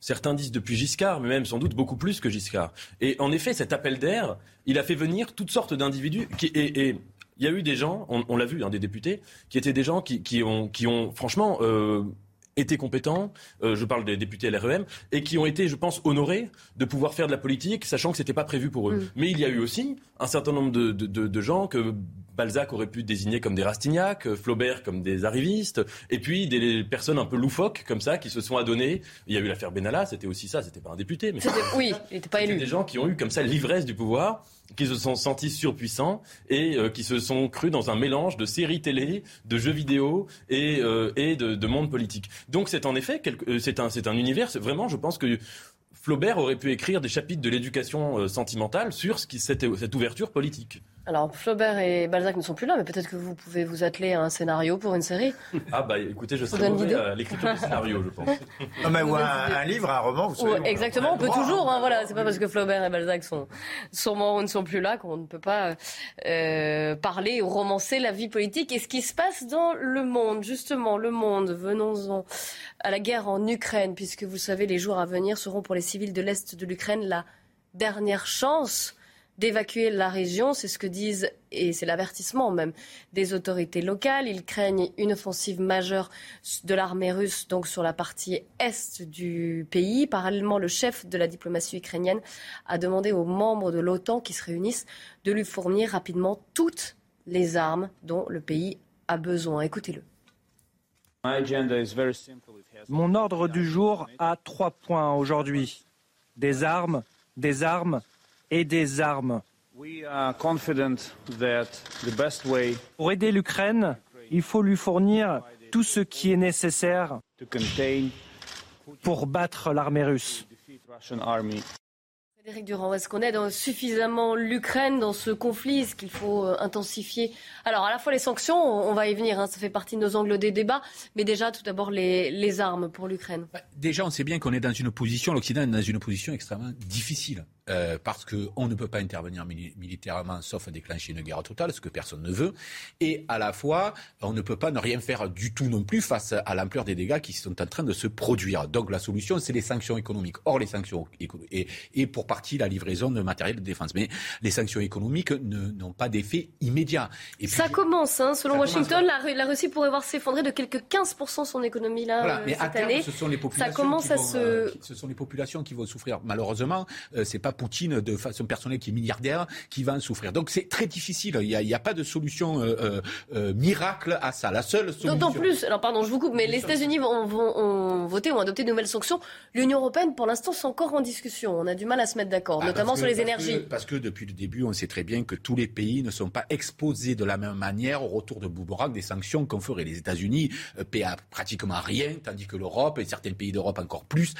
certains disent depuis Giscard, mais même sans doute beaucoup plus que Giscard. Et en effet, cet appel d'air, il a fait venir toutes sortes d'individus qui, et, et il y a eu des gens, on, on l'a vu, hein, des députés, qui étaient des gens qui, qui, ont, qui ont, franchement, euh, été compétents, euh, je parle des députés LREM, et qui ont été, je pense, honorés de pouvoir faire de la politique, sachant que ce n'était pas prévu pour eux. Mm. Mais il y a eu aussi un certain nombre de, de, de, de gens que Balzac aurait pu désigner comme des Rastignac, Flaubert comme des arrivistes, et puis des personnes un peu loufoques comme ça qui se sont adonnées. Il y a eu l'affaire Benalla, c'était aussi ça, c'était pas un député, mais oui, il n'était pas élu. Des gens qui ont eu comme ça l'ivresse du pouvoir qui se sont sentis surpuissants et euh, qui se sont crus dans un mélange de séries télé, de jeux vidéo et, euh, et de, de, monde politique. Donc c'est en effet, euh, c'est un, un univers, vraiment, je pense que Flaubert aurait pu écrire des chapitres de l'éducation sentimentale sur ce qui, cette, cette ouverture politique. Alors Flaubert et Balzac ne sont plus là, mais peut-être que vous pouvez vous atteler à un scénario pour une série. Ah bah écoutez, je serais mauvais à l'écriture du scénario, je pense. Non, mais ou un, livre, un roman, vous savez. exactement, on peut toujours. Hein, voilà, c'est pas parce que Flaubert et Balzac sont, sont morts ou ne sont plus là qu'on ne peut pas euh, parler ou romancer la vie politique et ce qui se passe dans le monde. Justement, le monde. Venons-en à la guerre en Ukraine, puisque vous savez, les jours à venir seront pour les civils de l'est de l'Ukraine la dernière chance d'évacuer la région. C'est ce que disent, et c'est l'avertissement même, des autorités locales. Ils craignent une offensive majeure de l'armée russe, donc sur la partie est du pays. Parallèlement, le chef de la diplomatie ukrainienne a demandé aux membres de l'OTAN qui se réunissent de lui fournir rapidement toutes les armes dont le pays a besoin. Écoutez-le. Mon ordre du jour a trois points aujourd'hui. Des armes, des armes et des armes. Pour aider l'Ukraine, il faut lui fournir tout ce qui est nécessaire pour battre l'armée russe. Frédéric Durand, est-ce qu'on aide suffisamment l'Ukraine dans ce conflit? Est-ce qu'il faut euh, intensifier? Alors, à la fois les sanctions, on va y venir, hein, ça fait partie de nos angles des débats, mais déjà, tout d'abord, les, les armes pour l'Ukraine. Bah, déjà, on sait bien qu'on est dans une position, l'Occident est dans une position extrêmement difficile. Euh, parce qu'on ne peut pas intervenir militairement sauf à déclencher une guerre totale, ce que personne ne veut. Et à la fois, on ne peut pas ne rien faire du tout non plus face à l'ampleur des dégâts qui sont en train de se produire. Donc la solution, c'est les sanctions économiques. Or, les sanctions et, et pour partie la livraison de matériel de défense. Mais les sanctions économiques n'ont pas d'effet immédiat. Et ça commence, hein, selon Washington, La, Russie pourrait voir s'effondrer de quelques 15% son économie là voilà, euh, mais cette à année. Ce sont les populations ça commence à se... Euh, ce sont les populations qui vont souffrir. Malheureusement, c'est pas Poutine de façon personnelle qui est milliardaire qui va en souffrir. Donc c'est très difficile. Il n'y a, a, pas de solution euh, euh, euh, miracle à ça. La seule solution. D'autant plus, alors pardon, je vous coupe, mais les États-Unis vont, vont, voté, ont adopté de nouvelles sanctions. L'Union européenne, pour l'instant, c'est encore en discussion. On a du mal à se mettre d'accord, ah, notamment sur les énergies. parce que depuis le début, on sait très bien que tous les pays ne sont pas exposés de la même manière au retour de boomerang des sanctions qu'on ferait. Les États-Unis paient pratiquement rien, tandis que l'Europe et certains pays d'Europe encore plus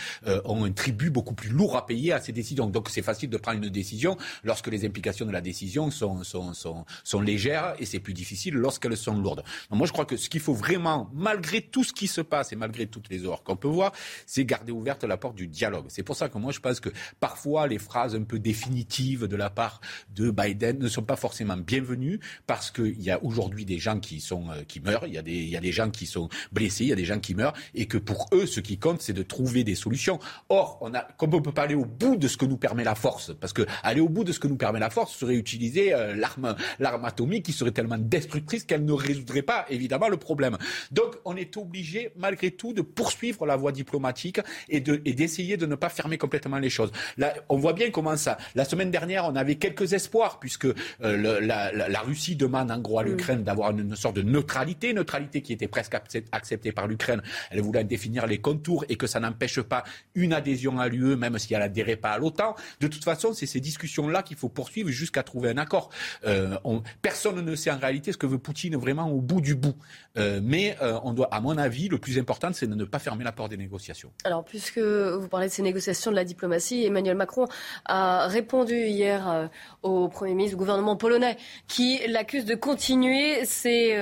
ont un tribut beaucoup plus lourd à payer à ces décisions. Donc c'est facile de prendre une décision lorsque les implications de la décision sont, légères et c'est plus difficile lorsqu'elles sont lourdes. Moi, je crois que ce qu'il faut vraiment, malgré tout ce qui se passe et malgré toutes les horreurs qu'on peut voir, c'est garder ouverte la porte du dialogue. C'est pour ça que moi, je pense que parfois, les phrases un peu définitives de la part de Biden ne sont pas forcément bienvenues parce qu'il y a aujourd'hui des gens qui, euh, meurent, il y, a des, gens qui sont blessés, il y a des gens qui meurent et que pour eux, ce qui compte, c'est de trouver des solutions. Or, comme on peut pas aller au bout de ce que nous permet la force, parce que aller au bout de ce que nous permet la force serait utiliser euh, l'arme, l'arme atomique qui serait tellement destructrice qu'elle ne résoudrait pas évidemment le problème. Donc on est obligé malgré tout de poursuivre la voie diplomatique et, de, et d'essayer de ne pas fermer complètement les choses. Là, on voit bien comment ça. La semaine dernière, on avait quelques espoirs puisque euh, le, la, la, Russie demande en gros à l'Ukraine d'avoir une, sorte de neutralité, neutralité qui était presque acceptée par l'Ukraine. Elle voulait définir les contours et que ça n'empêche pas une adhésion à l'UE, même si elle n'adhérait pas à l'OTAN. De toute façon, c'est ces discussions-là qu'il faut poursuivre jusqu'à trouver un accord. Euh, personne ne sait en réalité ce que veut Poutine vraiment au bout du bout. Euh, mais euh, on doit, à mon avis, le plus important, c'est de ne pas fermer la porte des négociations. Alors, puisque vous parlez de ces négociations de la diplomatie, Emmanuel Macron a répondu hier au Premier ministre du gouvernement polonais qui l'accuse de continuer ses...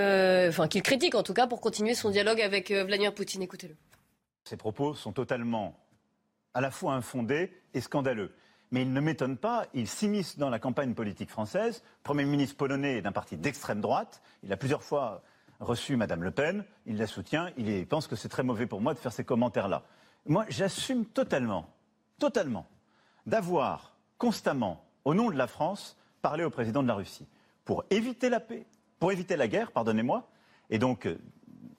enfin, qu'il critique en tout cas pour continuer son dialogue avec Vladimir Poutine. Écoutez-le. Ces propos sont totalement à la fois infondés et scandaleux. Mais il ne m'étonne pas, il s'immisce dans la campagne politique française. Premier ministre polonais d'un parti d'extrême droite. Il a plusieurs fois reçu Mme Le Pen. Il la soutient. Il pense que c'est très mauvais pour moi de faire ces commentaires-là. Moi, j'assume totalement, totalement, d'avoir constamment, au nom de la France, parlé au président de la Russie pour éviter la paix, pour éviter la guerre, pardonnez-moi, et donc euh,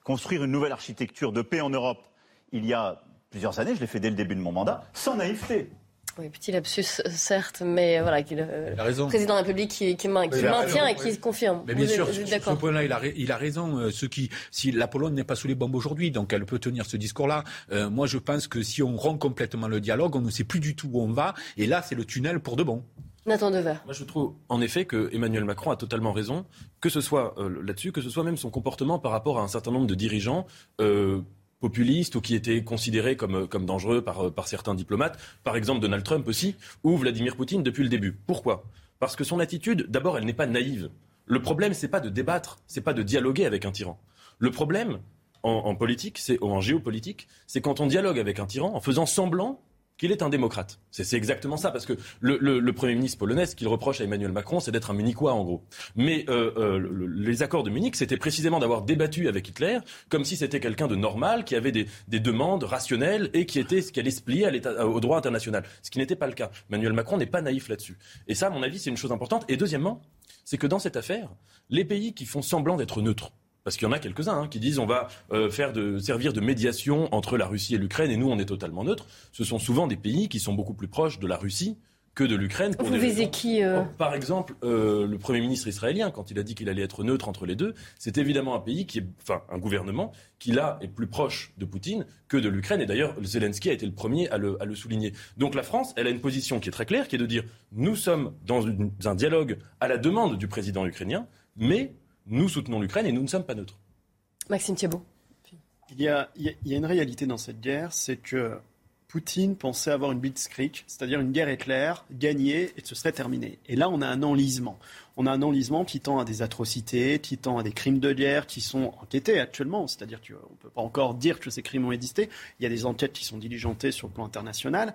construire une nouvelle architecture de paix en Europe il y a plusieurs années, je l'ai fait dès le début de mon mandat, sans naïveté. Oui, petit lapsus, certes, mais voilà, le président de la République qui, qui, maintient et qui confirme. Mais bien sûr, sur ce point-là, il a, il a raison. Ce qui, si la Pologne n'est pas sous les bombes aujourd'hui, donc elle peut tenir ce discours-là. moi, je pense que si on rompt complètement le dialogue, on ne sait plus du tout où on va, et là, c'est le tunnel pour de bon. Nathan Dever. Moi, je trouve en effet que Emmanuel Macron a totalement raison, que ce soit euh, là-dessus, que ce soit même son comportement par rapport à un certain nombre de dirigeants. Euh, populistes ou qui étaient considérés comme, euh, comme dangereux par, par certains diplomates, par exemple Donald Trump aussi, ou Vladimir Poutine depuis le début. Pourquoi? Parce que son attitude, d'abord, elle n'est pas naïve. Le problème, c'est pas de débattre, c'est pas de dialoguer avec un tyran. Le problème, en, en politique, c'est en géopolitique, c'est quand on dialogue avec un tyran en faisant semblant qu'il est un démocrate. C'est exactement ça, parce que le, Premier ministre polonais, ce qu'il reproche à Emmanuel Macron, c'est d'être un munichois, en gros. Mais euh, euh, les accords de Munich, c'était précisément d'avoir débattu avec Hitler, comme si c'était quelqu'un de normal, qui avait des, demandes rationnelles et qui, était, qui allait se plier au droit international. Ce qui n'était pas le cas. Emmanuel Macron n'est pas naïf là-dessus. Et ça, à mon avis, c'est une chose importante. Et deuxièmement, c'est que dans cette affaire, les pays qui font semblant d'être neutres, parce qu'il y en a quelques-uns hein, qui disent on va euh, faire de, servir de médiation entre la Russie et l'Ukraine et nous on est totalement neutre. Ce sont souvent des pays qui sont beaucoup plus proches de la Russie que de l'Ukraine. Vous visez qui euh Par exemple, euh, le Premier ministre israélien, quand il a dit qu'il allait être neutre entre les deux, c'est évidemment un pays qui est, enfin, un gouvernement qui là est plus proche de Poutine que de l'Ukraine. Et d'ailleurs, Zelensky a été le premier à le, à le, souligner. Donc la France, elle a une position qui est très claire, qui est de dire nous sommes dans un dialogue à la demande du président ukrainien, mais nous soutenons l'Ukraine et nous ne sommes pas neutres. Maxime Thiebaud. Il y, a, il y a une réalité dans cette guerre, c'est que Poutine pensait avoir une blitzkrieg, c'est-à-dire une guerre éclair, gagnée et ce serait terminé. Et là, on a un enlisement on a un enlisement qui tend à des atrocités, qui tend à des crimes de guerre qui sont enquêtés actuellement. C'est-à-dire qu'on ne peut pas encore dire que ces crimes ont existé. Il y a des enquêtes qui sont diligentées sur le plan international.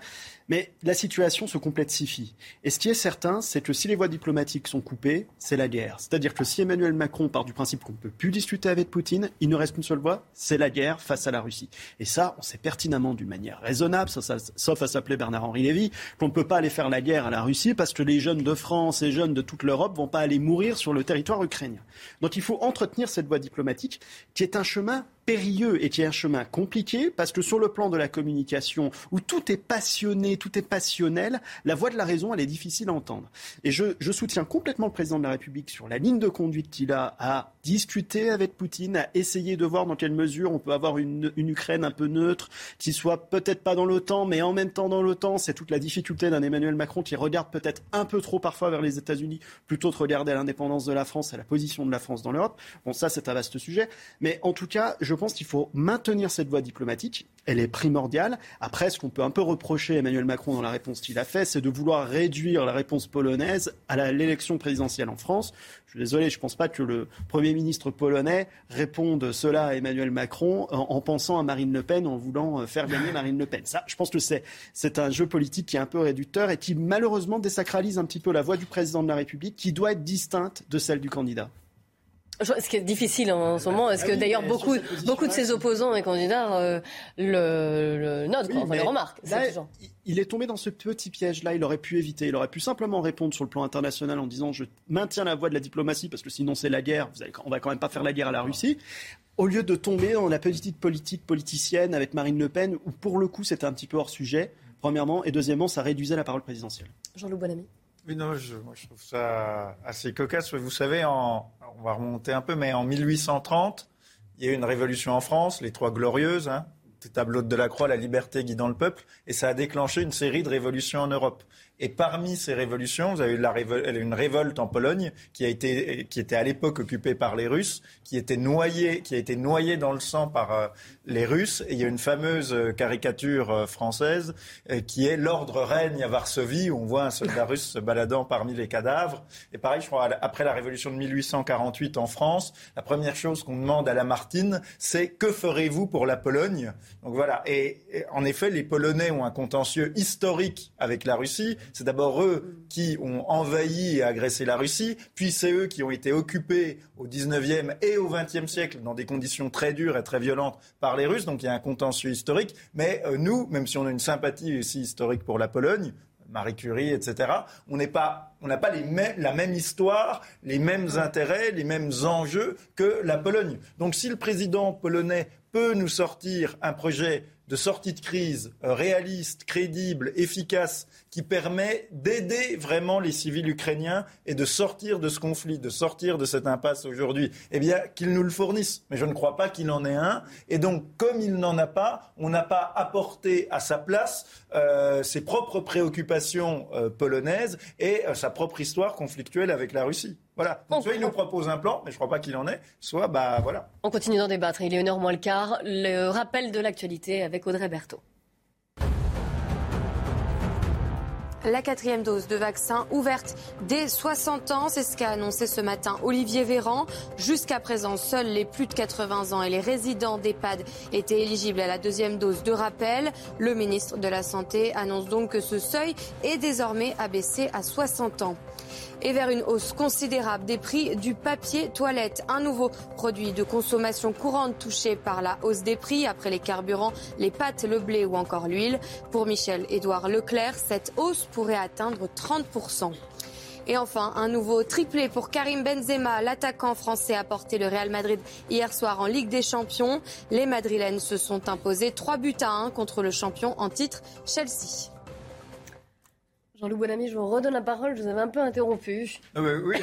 Mais la situation se complexifie. Et ce qui est certain, c'est que si les voies diplomatiques sont coupées, c'est la guerre. C'est-à-dire que si Emmanuel Macron part du principe qu'on ne peut plus discuter avec Poutine, il ne reste qu'une seule voie, c'est la guerre face à la Russie. Et ça, on sait pertinemment d'une manière raisonnable, sauf à s'appeler Bernard-Henri Lévy, qu'on ne peut pas aller faire la guerre à la Russie parce que les jeunes de France et jeunes de toute l'Europe vont pas aller mourir sur le territoire ukrainien. Donc il faut entretenir cette voie diplomatique qui est un chemin périlleux et qui est un chemin compliqué parce que sur le plan de la communication où tout est passionné, tout est passionnel, la voix de la raison, elle est difficile à entendre. Et je, je soutiens complètement le président de la République sur la ligne de conduite qu'il a à discuter avec Poutine, à essayer de voir dans quelle mesure on peut avoir une, Ukraine un peu neutre, qui soit peut-être pas dans l'OTAN, mais en même temps dans l'OTAN. C'est toute la difficulté d'un Emmanuel Macron qui regarde peut-être un peu trop parfois vers les États-Unis plutôt que regarder à l'indépendance de la France à la position de la France dans l'Europe. Bon, ça, c'est un vaste sujet. Mais en tout cas, je pense qu'il faut maintenir cette voie diplomatique. Elle est primordiale. Après, ce qu'on peut un peu reprocher à Emmanuel Macron dans la réponse qu'il a faite, c'est de vouloir réduire la réponse polonaise à l'élection présidentielle en France. Je suis désolé, je ne pense pas que le Premier ministre polonais réponde cela à Emmanuel Macron en, pensant à Marine Le Pen, en voulant euh, faire gagner Marine Le Pen. Ça, je pense que c'est, c'est un jeu politique qui est un peu réducteur et qui malheureusement désacralise un petit peu la voix du président de la République, qui doit être distincte de celle du candidat. Ce qui est difficile en ce moment, est-ce que ah d'ailleurs beaucoup, beaucoup de ses opposants et candidats euh, le, notent, enfin, le remarquent Il est tombé dans ce petit piège-là, il aurait pu éviter, il aurait pu simplement répondre sur le plan international en disant je maintiens la voie de la diplomatie parce que sinon c'est la guerre, vous allez, on va quand même pas faire la guerre à la Russie au lieu de tomber dans la petite politique politicienne avec Marine Le Pen, où pour le coup c'était un petit peu hors sujet, premièrement, et deuxièmement, ça réduisait la parole présidentielle. Jean-Loup Bonamy. Oui, non, je, moi, je trouve ça assez cocasse. Vous savez, en, on va remonter un peu, mais en 1830, il y a eu une révolution en France, les Trois Glorieuses, hein, tableau de Delacroix, la liberté guidant le peuple, et ça a déclenché une série de révolutions en Europe. Et parmi ces révolutions, vous avez eu la une révolte en Pologne qui a été, qui était à l'époque occupée par les Russes, qui était noyée, qui a été noyée dans le sang par euh, les Russes. Et il y a une fameuse euh, caricature euh, française qui est l'ordre règne à Varsovie, où on voit un soldat russe se baladant parmi les cadavres. Et pareil, je crois, après la révolution de 1848 en France, la première chose qu'on demande à Lamartine, c'est que ferez-vous pour la Pologne? Donc voilà. et en effet, les Polonais ont un contentieux historique avec la Russie c'est d'abord eux qui ont envahi et agressé la Russie, puis c'est eux qui ont été occupés au 19e et au 20e siècle dans des conditions très dures et très violentes par les Russes. Donc il y a un contentieux historique. Mais euh, nous, même si on a une sympathie aussi historique pour la Pologne, Marie Curie, etc. On n'est pas, on n'a pas la même histoire, les mêmes intérêts, les mêmes enjeux que la Pologne. Donc, si le président polonais peut nous sortir un projet de sortie de crise euh, réaliste, crédible, efficace, qui permet d'aider vraiment les civils ukrainiens et de sortir de ce conflit, de sortir de cette impasse aujourd'hui, eh bien, qu'il nous le fournisse. Mais je ne crois pas qu'il en ait un. Et donc, comme il n'en a pas, on n'a pas apporté à sa place euh, ses propres préoccupations euh, polonaises et sa propre histoire conflictuelle avec la Russie. Voilà. soit il nous propose un plan, mais je ne crois pas qu'il en ait, soit, bah voilà. On continue d'en débattre. Il est une heure moins le quart. Le rappel de l'actualité avec Audrey Berthaud. La quatrième dose de vaccin ouverte dès 60 ans, c'est ce qu'a annoncé ce matin Olivier Véran. Jusqu'à présent, seuls les plus de 80 ans et les résidents d'EHPAD étaient éligibles à la deuxième dose de rappel. Le ministre de la Santé annonce donc que ce seuil est désormais abaissé à 60 ans et vers une hausse considérable des prix du papier toilette. Un nouveau produit de consommation courante touché par la hausse des prix après les carburants, les pâtes, le blé ou encore l'huile. Pour Michel-Édouard Leclerc, cette hausse pourrait atteindre 30%. Et enfin, un nouveau triplé pour Karim Benzema. L'attaquant français a porté le Real Madrid hier soir en Ligue des Champions. Les Madrilènes se sont imposés 3 buts à 1 contre le champion en titre Chelsea. Jean-Loup Bonamy, je vous redonne la parole. Je vous avais un peu interrompu. oui,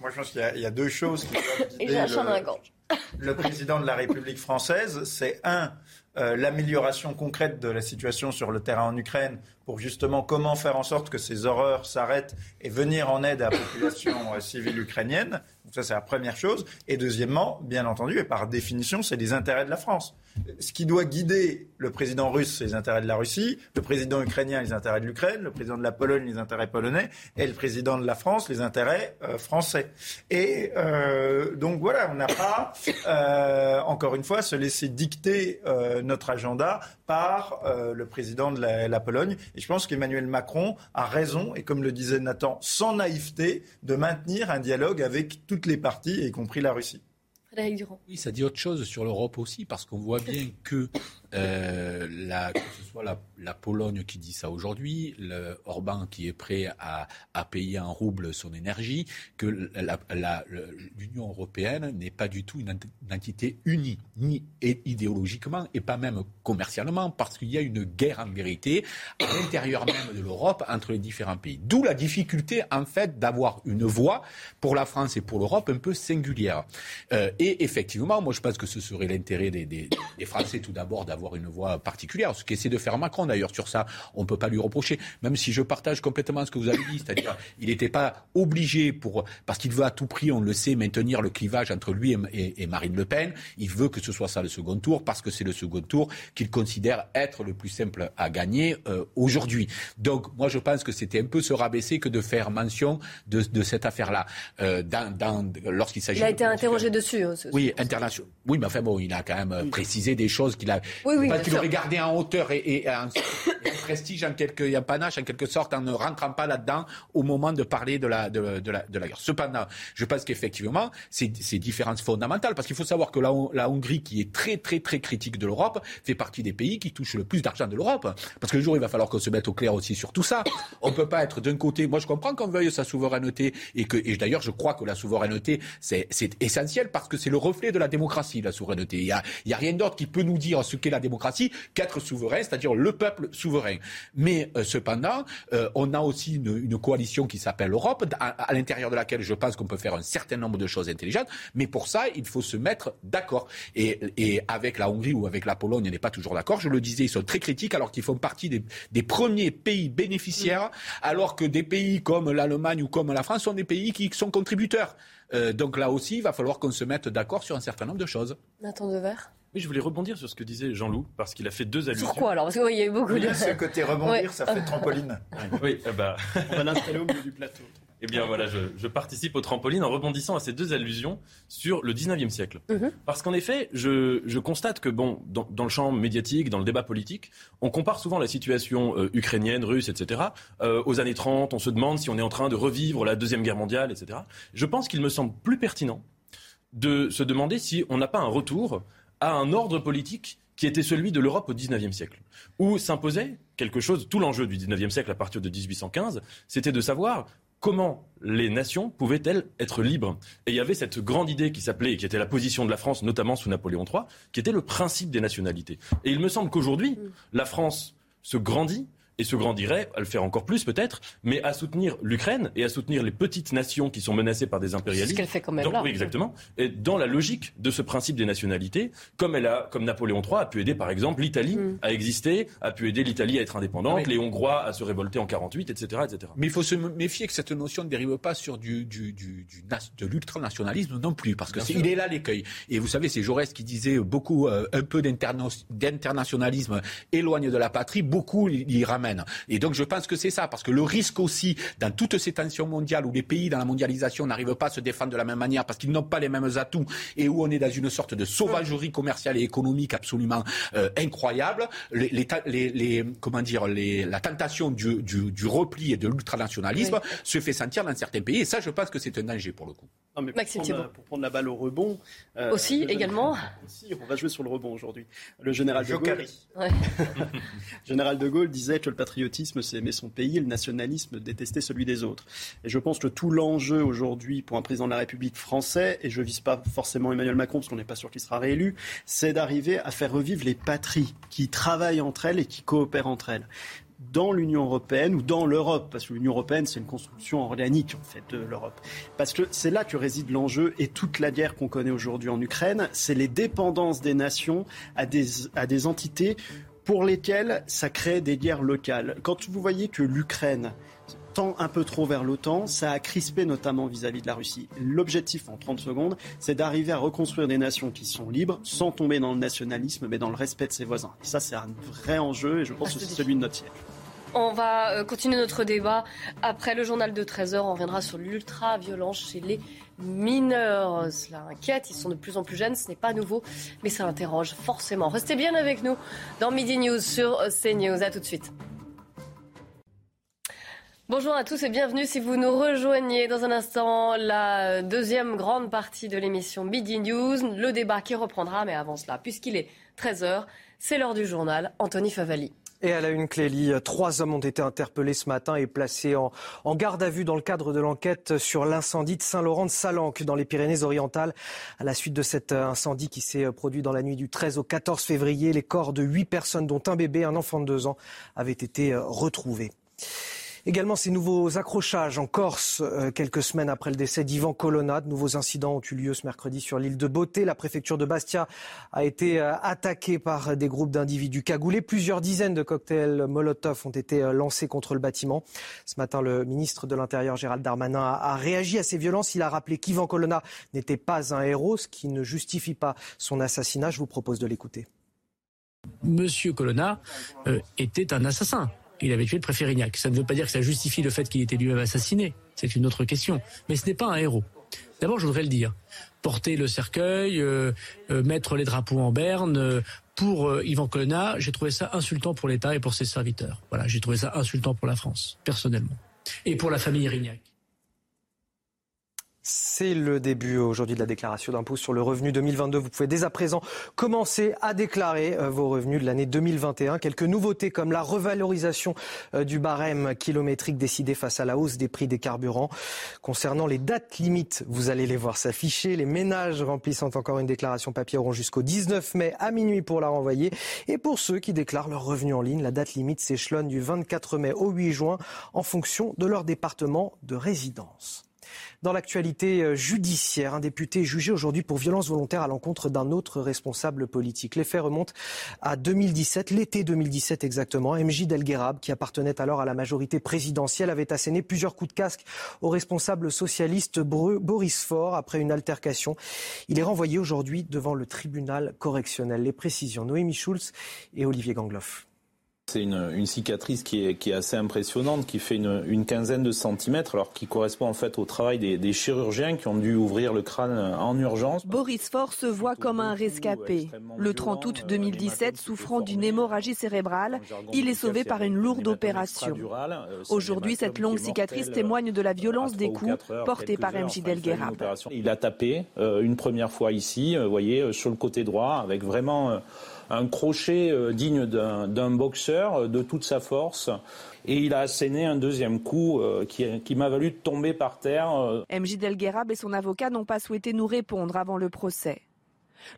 moi je pense qu'il y, a deux choses qui Et j'ai un chat dans la gorge. Le président de la République française, c'est un, euh, l'amélioration concrète de la situation sur le terrain en Ukraine pour justement comment faire en sorte que ces horreurs s'arrêtent et venir en aide à la population euh, civile ukrainienne. Donc ça, c'est la première chose. Et deuxièmement, bien entendu, et par définition, c'est les intérêts de la France ce qui doit guider le président russe, c'est les intérêts de la Russie, le président ukrainien, les intérêts de l'Ukraine, le président de la Pologne, les intérêts polonais, et le président de la France, les intérêts euh, français. Et euh, donc voilà, on n'a pas, euh, encore une fois, se laisser dicter notre agenda par le président de la, Pologne. Et je pense qu'Emmanuel Macron a raison, et comme le disait Nathan, sans naïveté, de maintenir un dialogue avec toutes les parties, y compris la Russie. Oui, ça dit autre chose sur l'Europe aussi, parce qu'on voit bien que euh, que ce soit la, Pologne qui dit ça aujourd'hui, Orban qui est prêt à, payer en rouble son énergie, que l'Union européenne n'est pas du tout une, entité unie, ni idéologiquement et pas même commercialement, parce qu'il y a une guerre en vérité à l'intérieur même de l'Europe entre les différents pays. D'où la difficulté en fait d'avoir une voix pour la France et pour l'Europe un peu singulière. Euh, et effectivement, moi je pense que ce serait l'intérêt des Français tout d'abord d'avoir avoir une voix particulière. Ce qu'essaie de faire Macron d'ailleurs sur ça, on ne peut pas lui reprocher. Même si je partage complètement ce que vous avez dit, c'est-à-dire il n'était pas obligé pour parce qu'il veut à tout prix, on le sait, maintenir le clivage entre lui et, Marine Le Pen. Il veut que ce soit ça le second tour parce que c'est le second tour qu'il considère être le plus simple à gagner euh, aujourd'hui. Donc moi je pense que c'était un peu se rabaisser que de faire mention de, de cette affaire-là euh, dans, dans, lorsqu'il s'agit. Il a été interrogé dessus. Hein, oui, international. Oui, mais enfin bon, il a quand même précisé des choses qu'il a. Parce qu'il aurait gardé en hauteur et, un, prestige, en quelque, un panache en quelque sorte, en ne rentrant pas là-dedans au moment de parler de la, de, de la, de la guerre. Cependant, je pense qu'effectivement, c'est différences fondamentales, parce qu'il faut savoir que la, la, Hongrie, qui est très, très, très critique de l'Europe, fait partie des pays qui touchent le plus d'argent de l'Europe. Parce que le jour, il va falloir qu'on se mette au clair aussi sur tout ça. On ne peut pas être d'un côté, moi je comprends qu'on veuille sa souveraineté, et que, et d'ailleurs, je crois que la souveraineté, c'est essentiel parce que c'est le reflet de la démocratie, la souveraineté. Il n'y a, il y a rien d'autre qui peut nous dire ce qu'est la démocratie qu'être souverain, c'est-à-dire le peuple souverain. Mais euh, cependant, euh, on a aussi une, coalition qui s'appelle l'Europe, à, l'intérieur de laquelle je pense qu'on peut faire un certain nombre de choses intelligentes. Mais pour ça, il faut se mettre d'accord. Et, avec la Hongrie ou avec la Pologne, on n'est pas toujours d'accord. Je le disais, ils sont très critiques alors qu'ils font partie des, premiers pays bénéficiaires, alors que des pays comme l'Allemagne ou comme la France sont des pays qui sont contributeurs. Euh, donc là aussi, il va falloir qu'on se mette d'accord sur un certain nombre de choses. Nathan Devers oui, je voulais rebondir sur ce que disait Jean-Loup, parce qu'il a fait deux allusions. Pourquoi alors? Parce qu'il y a eu beaucoup de... Ce côté rebondir, ça fait trampoline. oui, eh ben... on va l'installer au milieu du plateau. Eh bien voilà, je, participe au trampoline en rebondissant à ces deux allusions sur le 19e siècle. Mhm. Parce qu'en effet, je, constate que bon, dans, le champ médiatique, dans le débat politique, on compare souvent la situation euh, ukrainienne, russe, etc. Euh, aux années 30. On se demande si on est en train de revivre la Deuxième Guerre mondiale, etc. Je pense qu'il me semble plus pertinent de se demander si on n'a pas un retour à un ordre politique qui était celui de l'Europe au XIXe siècle, où s'imposait quelque chose, tout l'enjeu du XIXe siècle à partir de 1815, c'était de savoir comment les nations pouvaient-elles être libres Et il y avait cette grande idée qui s'appelait, qui était la position de la France, notamment sous Napoléon III, qui était le principe des nationalités. Et il me semble qu'aujourd'hui, mm. la France se grandit, et se grandirait, à le faire encore plus peut-être, mais à soutenir l'Ukraine et à soutenir les petites nations qui sont menacées par des impérialistes. C'est ce qu'elle fait quand même là. Oui, exactement. Et dans la logique de ce principe des nationalités, comme elle a, comme Napoléon III a pu aider par exemple l'Italie mm. à exister, a pu aider l'Italie à être indépendante, les Hongrois à se révolter en 48, etc., etc. Mais il faut se méfier que cette notion ne dérive pas sur du, du, du, du de l'ultranationalisme non plus, parce que il est là l'écueil. Et vous savez, c'est Jaurès qui disait beaucoup, euh, un peu d'internationalisme éloigne de la patrie, beaucoup y ramène. Et donc je pense que c'est ça, parce que le risque aussi, dans toutes ces tensions mondiales où les pays dans la mondialisation n'arrivent pas à se défendre de la même manière parce qu'ils n'ont pas les mêmes atouts et où on est dans une sorte de sauvagerie commerciale et économique absolument euh, incroyable, les, les, comment dire, la tentation du, du, repli et de l'ultranationalisme se fait sentir dans certains pays. Et ça, je pense que c'est un danger pour le coup. Maxime pour, prendre, la balle au rebond. Euh, aussi, également. Aussi, on va jouer sur le rebond aujourd'hui. Le général de Gaulle. général de Gaulle disait que le patriotisme, c'est aimer son pays, le nationalisme, détester celui des autres. Et je pense que tout l'enjeu aujourd'hui pour un président de la République français, et je vise pas forcément Emmanuel Macron parce qu'on n'est pas sûr qu'il sera réélu, c'est d'arriver à faire revivre les patries qui travaillent entre elles et qui coopèrent entre elles dans l'Union européenne ou dans l'Europe, parce que l'Union européenne, c'est une construction organique en fait de l'Europe. Parce que c'est là que réside l'enjeu et toute la guerre qu'on connaît aujourd'hui en Ukraine, c'est les dépendances des nations à des, à des entités pour lesquelles ça crée des guerres locales. Quand vous voyez que l'Ukraine tend un peu trop vers l'OTAN, ça a crispé notamment vis-à-vis de la Russie. L'objectif en 30 secondes, c'est d'arriver à reconstruire des nations qui sont libres sans tomber dans le nationalisme, mais dans le respect de ses voisins. Et ça, c'est un vrai enjeu et je pense que c'est celui de notre siècle. On va euh, continuer notre débat après le journal de 13h. On reviendra sur l'ultra-violence chez les mineurs. Cela inquiète, ils sont de plus en plus jeunes, ce n'est pas nouveau, mais ça interroge forcément. Restez bien avec nous dans Midi News sur CNews. A tout de suite. Bonjour à tous et bienvenue si vous nous rejoignez dans un instant la deuxième grande partie de l'émission Midi News, le débat qui reprendra, mais avant cela, puisqu'il est 13h, c'est l'heure du journal. Anthony Favali. Et à la une, Clélie, trois hommes ont été interpellés ce matin et placés en, garde à vue dans le cadre de l'enquête sur l'incendie de Saint-Laurent de Salanque dans les Pyrénées-Orientales. À la suite de cet incendie qui s'est produit dans la nuit du 13 au 14 février, les corps de huit personnes, dont un bébé, un enfant de deux ans, avaient été retrouvés. Également ces nouveaux accrochages en Corse, euh, quelques semaines après le décès d'Ivan Colonna. De nouveaux incidents ont eu lieu ce mercredi sur l'île de Beauté. La préfecture de Bastia a été euh, attaquée par des groupes d'individus cagoulés. Plusieurs dizaines de cocktails Molotov ont été euh, lancés contre le bâtiment. Ce matin, le ministre de l'Intérieur, Gérald Darmanin, a, réagi à ces violences. Il a rappelé qu'Ivan Colonna n'était pas un héros, ce qui ne justifie pas son assassinat. Je vous propose de l'écouter. Monsieur Colonna était un assassin il avait tué le préfet Rignac. Ça ne veut pas dire que ça justifie le fait qu'il était lui-même assassiné. C'est une autre question. Mais ce n'est pas un héros. D'abord, je voudrais le dire. Porter le cercueil, euh, euh, mettre les drapeaux en berne, euh, pour Yvan Colonna, j'ai trouvé ça insultant pour l'État et pour ses serviteurs. Voilà, j'ai trouvé ça insultant pour la France, personnellement. Et pour la famille Rignac. C'est le début aujourd'hui de la déclaration d'impôt sur le revenu 2022. Vous pouvez dès à présent commencer à déclarer euh, vos revenus de l'année 2021. Quelques nouveautés comme la revalorisation euh, du barème kilométrique décidé face à la hausse des prix des carburants. Concernant les dates limites, vous allez les voir s'afficher. Les ménages remplissant encore une déclaration papier auront jusqu'au 19 mai à minuit pour la renvoyer. Et pour ceux qui déclarent leurs revenus en ligne, la date limite s'échelonne du 24 mai au 8 juin en fonction de leur département de résidence. Dans l'actualité euh, judiciaire, un député est jugé aujourd'hui pour violence volontaire à l'encontre d'un autre responsable politique. Les faits remontent à 2017, l'été 2017 exactement. MJ Delguerab, qui appartenait alors à la majorité présidentielle, avait asséné plusieurs coups de casque au responsable socialiste Boris Faure après une altercation. Il est renvoyé aujourd'hui devant le tribunal correctionnel. Les précisions, Noémie Schulz et Olivier Gangloff. C'est une, cicatrice qui est, qui est, assez impressionnante, qui fait une, quinzaine de centimètres, alors qui correspond en fait au travail des, chirurgiens qui ont dû ouvrir le crâne en urgence. Boris Faure se voit comme un rescapé. Le 30 août 2017, souffrant d'une hémorragie cérébrale, il est sauvé par une lourde opération. Aujourd'hui, cette longue cicatrice témoigne de la violence des coups portés par MJ Delguerab. Il a tapé euh, une première fois ici, euh, vous voyez, euh, sur le côté droit, avec vraiment un crochet digne d'un boxeur de toute sa force. Et il a asséné un deuxième coup qui, qui m'a valu de tomber par terre. MJ Delguerab et son avocat n'ont pas souhaité nous répondre avant le procès.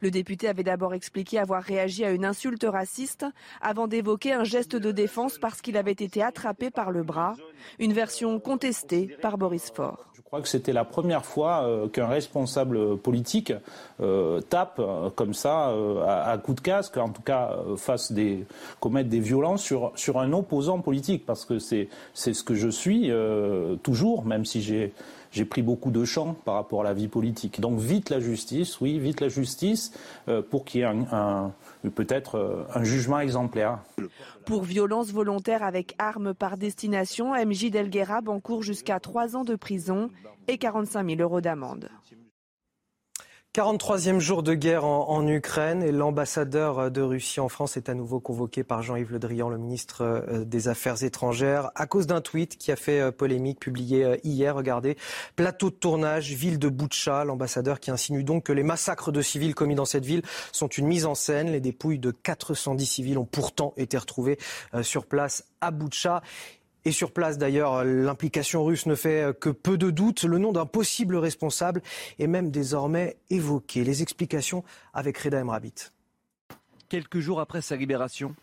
Le député avait d'abord expliqué avoir réagi à une insulte raciste avant d'évoquer un geste de défense parce qu'il avait été attrapé par le bras, une version contestée par Boris Faure. Je crois que c'était la première fois euh, qu'un responsable politique euh, tape euh, comme ça à, coups de casque, en tout cas fasse des commettre des violences sur sur un opposant politique, parce que c'est ce que je suis toujours, même si j'ai pris beaucoup de champs par rapport à la vie politique. Donc vite la justice, oui, vite la justice, euh, pour qu'il y ait un, peut-être euh, un jugement exemplaire. Pour violence volontaire avec arme par destination, MJ Delguerab encourt jusqu'à trois ans de prison et 45 000 euros d'amende. 43e jour de guerre en, Ukraine et l'ambassadeur de Russie en France est à nouveau convoqué par Jean-Yves Le Drian, le ministre euh, des Affaires étrangères, à cause d'un tweet qui a fait euh, polémique publié euh, hier. Regardez, plateau de tournage, ville de Boutcha, l'ambassadeur qui insinue donc que les massacres de civils commis dans cette ville sont une mise en scène. Les dépouilles de 410 civils ont pourtant été retrouvées sur place à Boutcha. Et sur place, d'ailleurs, l'implication russe ne fait que peu de doutes. Le nom d'un possible responsable est même désormais évoqué. Les explications avec Reda Emrabit. Quelques jours après sa libération,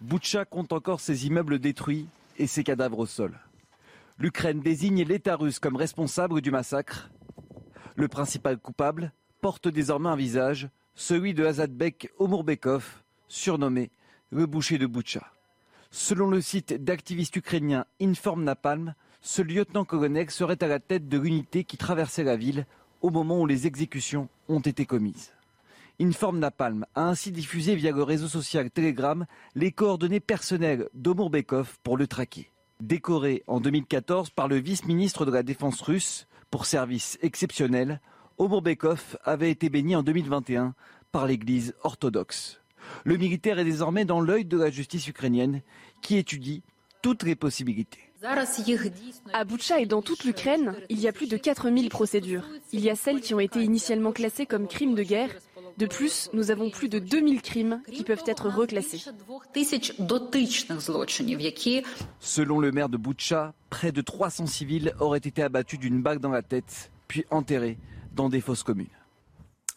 Boutcha compte encore ses immeubles détruits et ses cadavres au sol. L'Ukraine désigne l'État russe comme responsable du massacre. Le principal coupable porte désormais un visage, celui de Azadbek Omurbekov, surnommé le boucher de Boutcha. Selon le site d'activistes ukrainiens Inform Napalm, ce lieutenant-colonel serait à la tête de l'unité qui traversait la ville au moment où les exécutions ont été commises. Inform Napalm a ainsi diffusé via le réseau social Telegram les coordonnées personnelles d'Omurbekov pour le traquer. Décoré en 2014 par le vice-ministre de la Défense russe pour service exceptionnel, Omurbekov avait été béni en 2021 par l'Église orthodoxe. Le militaire est désormais dans l'œil de la justice ukrainienne qui étudie toutes les possibilités. À Boutcha et dans toute l'Ukraine, il y a plus de 4000 procédures. Il y a celles qui ont été initialement classées comme crimes de guerre. De plus, nous avons plus de 2000 crimes qui peuvent être reclassés. Selon le maire de Boutcha, près de 300 civils auraient été abattus d'une bague dans la tête, puis enterrés dans des fosses communes.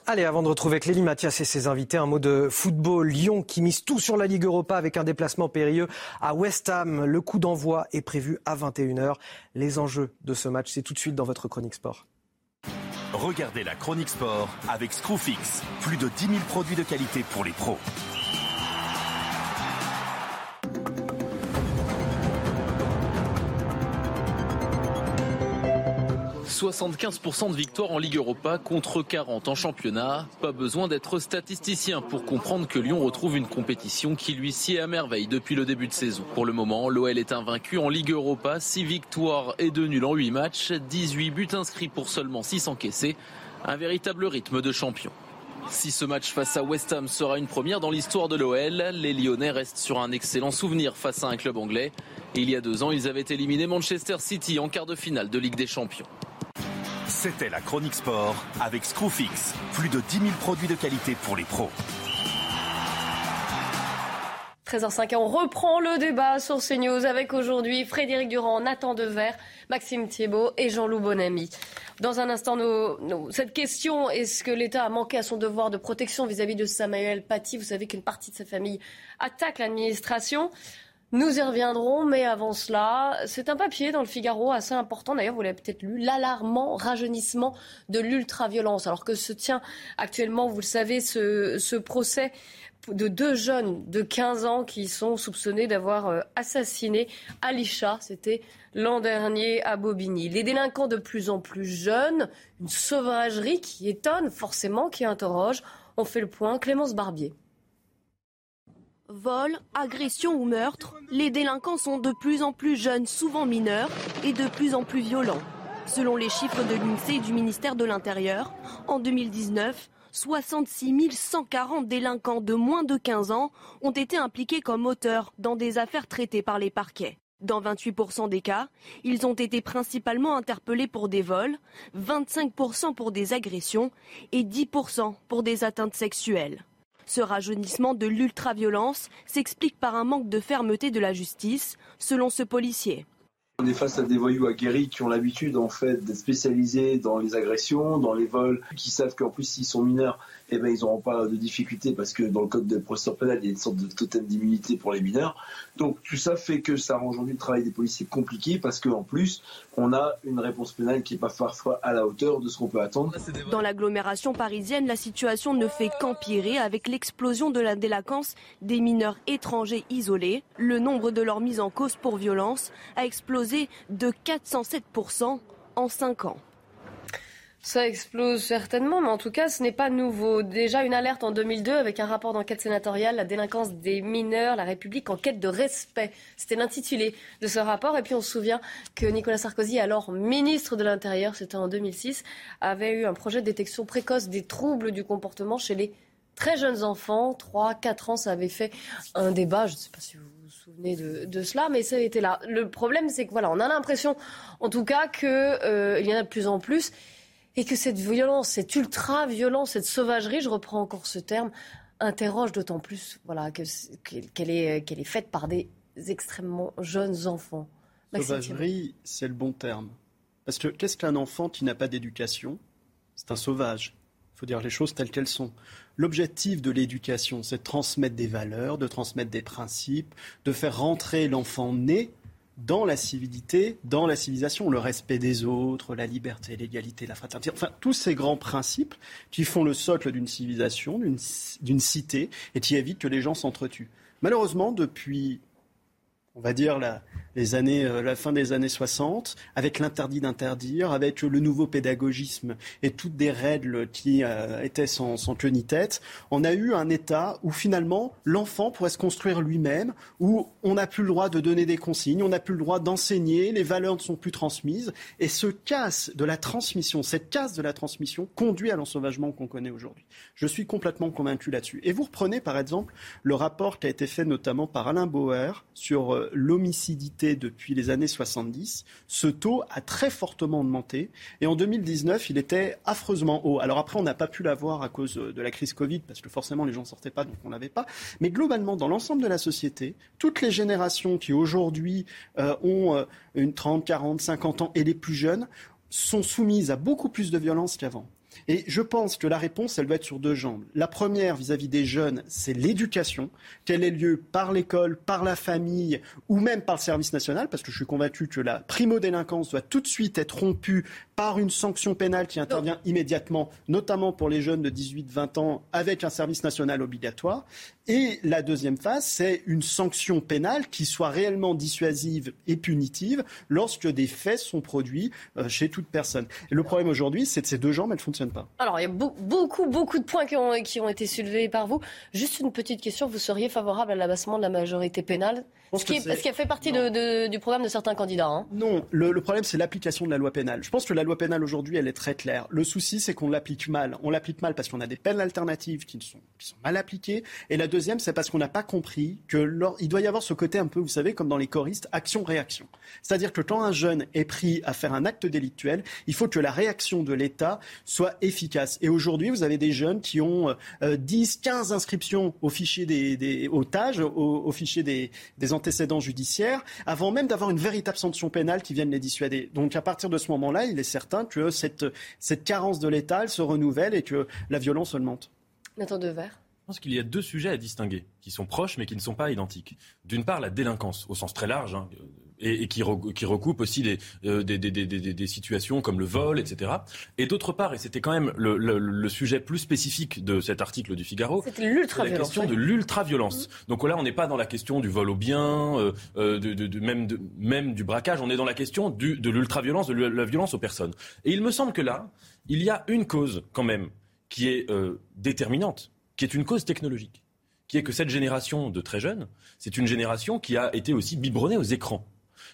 Allez, avant de retrouver Clélie Mathias et ses invités, un mot de football. Lyon qui mise tout sur la Ligue Europa avec un déplacement périlleux à West Ham. Le coup d'envoi est prévu à 21h. Les enjeux de ce match, c'est tout de suite dans votre chronique sport. Regardez la chronique sport avec Screwfix. Plus de 10 000 produits de qualité pour les pros. 75% de victoires en Ligue Europa contre 40 en championnat. Pas besoin d'être statisticien pour comprendre que Lyon retrouve une compétition qui lui sied à merveille depuis le début de saison. Pour le moment, l'OL est invaincu en Ligue Europa, 6 victoires et 2 nuls en 8 matchs, 18 buts inscrits pour seulement 6 encaissés. Un véritable rythme de champion. Si ce match face à West Ham sera une première dans l'histoire de l'OL, les Lyonnais restent sur un excellent souvenir face à un club anglais. il y a deux ans, ils avaient éliminé Manchester City en quart de finale de Ligue des Champions. C'était la chronique sport avec Screwfix. Plus de 10 000 produits de qualité pour les pros. 13h05, on reprend le débat sur CNews avec aujourd'hui Frédéric Durand, Nathan Dever, Maxime Thiebaud et Jean-Loup Bonamy. Dans un instant, cette question, est-ce que l'État a manqué à son devoir de protection vis-à-vis -vis de Samuel Paty? Vous savez qu'une partie de sa famille attaque l'administration. Nous y reviendrons, mais avant cela, c'est un papier dans le Figaro assez important, d'ailleurs vous l'avez peut-être lu, l'alarmant rajeunissement de l'ultraviolence. Alors que se tient actuellement, vous le savez, ce, ce procès de deux jeunes de 15 ans qui sont soupçonnés d'avoir euh, assassiné Alisha, c'était l'an dernier à Bobigny. Les délinquants de plus en plus jeunes, une sauvagerie qui étonne forcément, qui interroge. On fait le point, Clémence Barbier. Vol, agression ou meurtre, les délinquants sont de plus en plus jeunes, souvent mineurs, et de plus en plus violents. Selon les chiffres de l'INSEE et du ministère de l'Intérieur, en 2019, 66 140 délinquants de moins de 15 ans ont été impliqués comme auteurs dans des affaires traitées par les parquets. Dans 28% des cas, ils ont été principalement interpellés pour des vols, 25% pour des agressions et 10% pour des atteintes sexuelles. Ce rajeunissement de l'ultraviolence s'explique par un manque de fermeté de la justice, selon ce policier. On est face à des voyous aguerris qui ont l'habitude en fait d'être spécialisés dans les agressions, dans les vols, qui savent qu'en plus s'ils sont mineurs, eh ben, ils n'auront pas de difficultés parce que dans le code de procédure pénale, il y a une sorte de totem d'immunité pour les mineurs. Donc tout ça fait que ça rend aujourd'hui le travail des policiers compliqué parce qu'en plus, on a une réponse pénale qui n'est pas parfois à la hauteur de ce qu'on peut attendre. Dans l'agglomération parisienne, la situation ne fait qu'empirer avec l'explosion de la délinquance des mineurs étrangers isolés. Le nombre de leurs mises en cause pour violence a explosé de 407% en 5 ans. Ça explose certainement, mais en tout cas, ce n'est pas nouveau. Déjà une alerte en 2002 avec un rapport d'enquête sénatoriale, la délinquance des mineurs, la République en quête de respect. C'était l'intitulé de ce rapport. Et puis on se souvient que Nicolas Sarkozy, alors ministre de l'Intérieur, c'était en 2006, avait eu un projet de détection précoce des troubles du comportement chez les très jeunes enfants. 3, 4 ans, ça avait fait un débat. Je ne sais pas si vous souvenez de, cela, mais ça a été là. Le problème, c'est que voilà, on a l'impression, en tout cas, qu'il euh, y en a de plus en plus et que cette violence, cette ultra-violence, cette sauvagerie, je reprends encore ce terme, interroge d'autant plus voilà, qu'elle est, est faite par des extrêmement jeunes enfants. Sauvagerie, c'est le bon terme. Parce que qu'est-ce qu'un enfant qui n'a pas d'éducation? C'est un sauvage. Il faut dire les choses telles qu'elles sont. L'objectif de l'éducation, c'est de transmettre des valeurs, de transmettre des principes, de faire rentrer l'enfant né dans la civilité, dans la civilisation, le respect des autres, la liberté, l'égalité, la fraternité, enfin tous ces grands principes qui font le socle d'une civilisation, d'une cité, et qui évitent que les gens s'entretuent. Malheureusement, depuis, on va dire, la, les années, euh, la fin des années 60, avec l'interdit d'interdire, avec le nouveau pédagogisme et toutes des règles qui euh, étaient sans, sans, queue ni tête, on a eu un État où finalement l'enfant pourrait se construire lui-même, où on n'a plus le droit de donner des consignes, on n'a plus le droit d'enseigner, les valeurs ne sont plus transmises, et ce casse de la transmission, cette casse de la transmission conduit à l'ensauvagement qu'on connaît aujourd'hui. Je suis complètement convaincu là-dessus. Et vous reprenez par exemple le rapport qui a été fait notamment par Alain Bauer sur euh, l'homicidité depuis les années 70, ce taux a très fortement augmenté. Et en 2019, il était affreusement haut. Alors après, on n'a pas pu l'avoir à cause de la crise Covid, parce que forcément, les gens ne sortaient pas, donc on ne l'avait pas. Mais globalement, dans l'ensemble de la société, toutes les générations qui aujourd'hui euh, ont euh, une 30, 40, 50 ans et les plus jeunes sont soumises à beaucoup plus de violence qu'avant. Et je pense que la réponse, elle doit être sur deux jambes. La première vis-à-vis des jeunes, c'est l'éducation, qu'elle ait lieu par l'école, par la famille ou même par le service national, parce que je suis convaincu que la primo-délinquance doit tout de suite être rompue par une sanction pénale qui intervient immédiatement, notamment pour les jeunes de 18-20 ans, avec un service national obligatoire. Et la deuxième phase, c'est une sanction pénale qui soit réellement dissuasive et punitive lorsque des faits sont produits euh, chez toute personne. Et le problème aujourd'hui, c'est que ces deux jambes, elles ne fonctionnent pas. Alors, il y a beaucoup, beaucoup de points qui ont, qui ont été soulevés par vous. Juste une petite question, vous seriez favorable à l'abassement de la majorité pénale? Ce qui, a fait partie du programme de certains candidats. Hein. Non, le, le problème, c'est l'application de la loi pénale. Je pense que la loi pénale aujourd'hui, elle est très claire. Le souci, c'est qu'on l'applique mal. On l'applique mal parce qu'on a des peines alternatives qui sont, qui sont mal appliquées. Et la deuxième, c'est parce qu'on n'a pas compris que il doit y avoir ce côté un peu, vous savez, comme dans les choristes, action-réaction. C'est-à-dire que quand un jeune est pris à faire un acte délictuel, il faut que la réaction de l'État soit efficace. Et aujourd'hui, vous avez des jeunes qui ont 10, euh, 15 inscriptions au fichier des, des au fichier des, des antécédents judiciaires, avant même d'avoir une véritable sanction pénale qui vienne les dissuader. Donc à partir de ce moment-là, il est certain que cette, cette carence de l'État se renouvelle et que la violence augmente. Nathan Devers je pense qu'il y a deux sujets à distinguer, qui sont proches mais qui ne sont pas identiques. D'une part, la délinquance, au sens très large, hein, et, qui, qui, recoupe aussi des, euh, des, des, des, situations comme le vol, etc. Et d'autre part, et c'était quand même le, le, sujet plus spécifique de cet article du Figaro, c'est la question de l'ultra-violence. Mmh. Donc là, on n'est pas dans la question du vol au bien, euh, euh, de, de, même, du braquage, on est dans la question du, de l'ultra-violence, de la violence aux personnes. Et il me semble que là, il y a une cause quand même qui est déterminante, qui est une cause technologique qui est que cette génération de très jeunes, c'est une génération qui a été aussi biberonnée aux écrans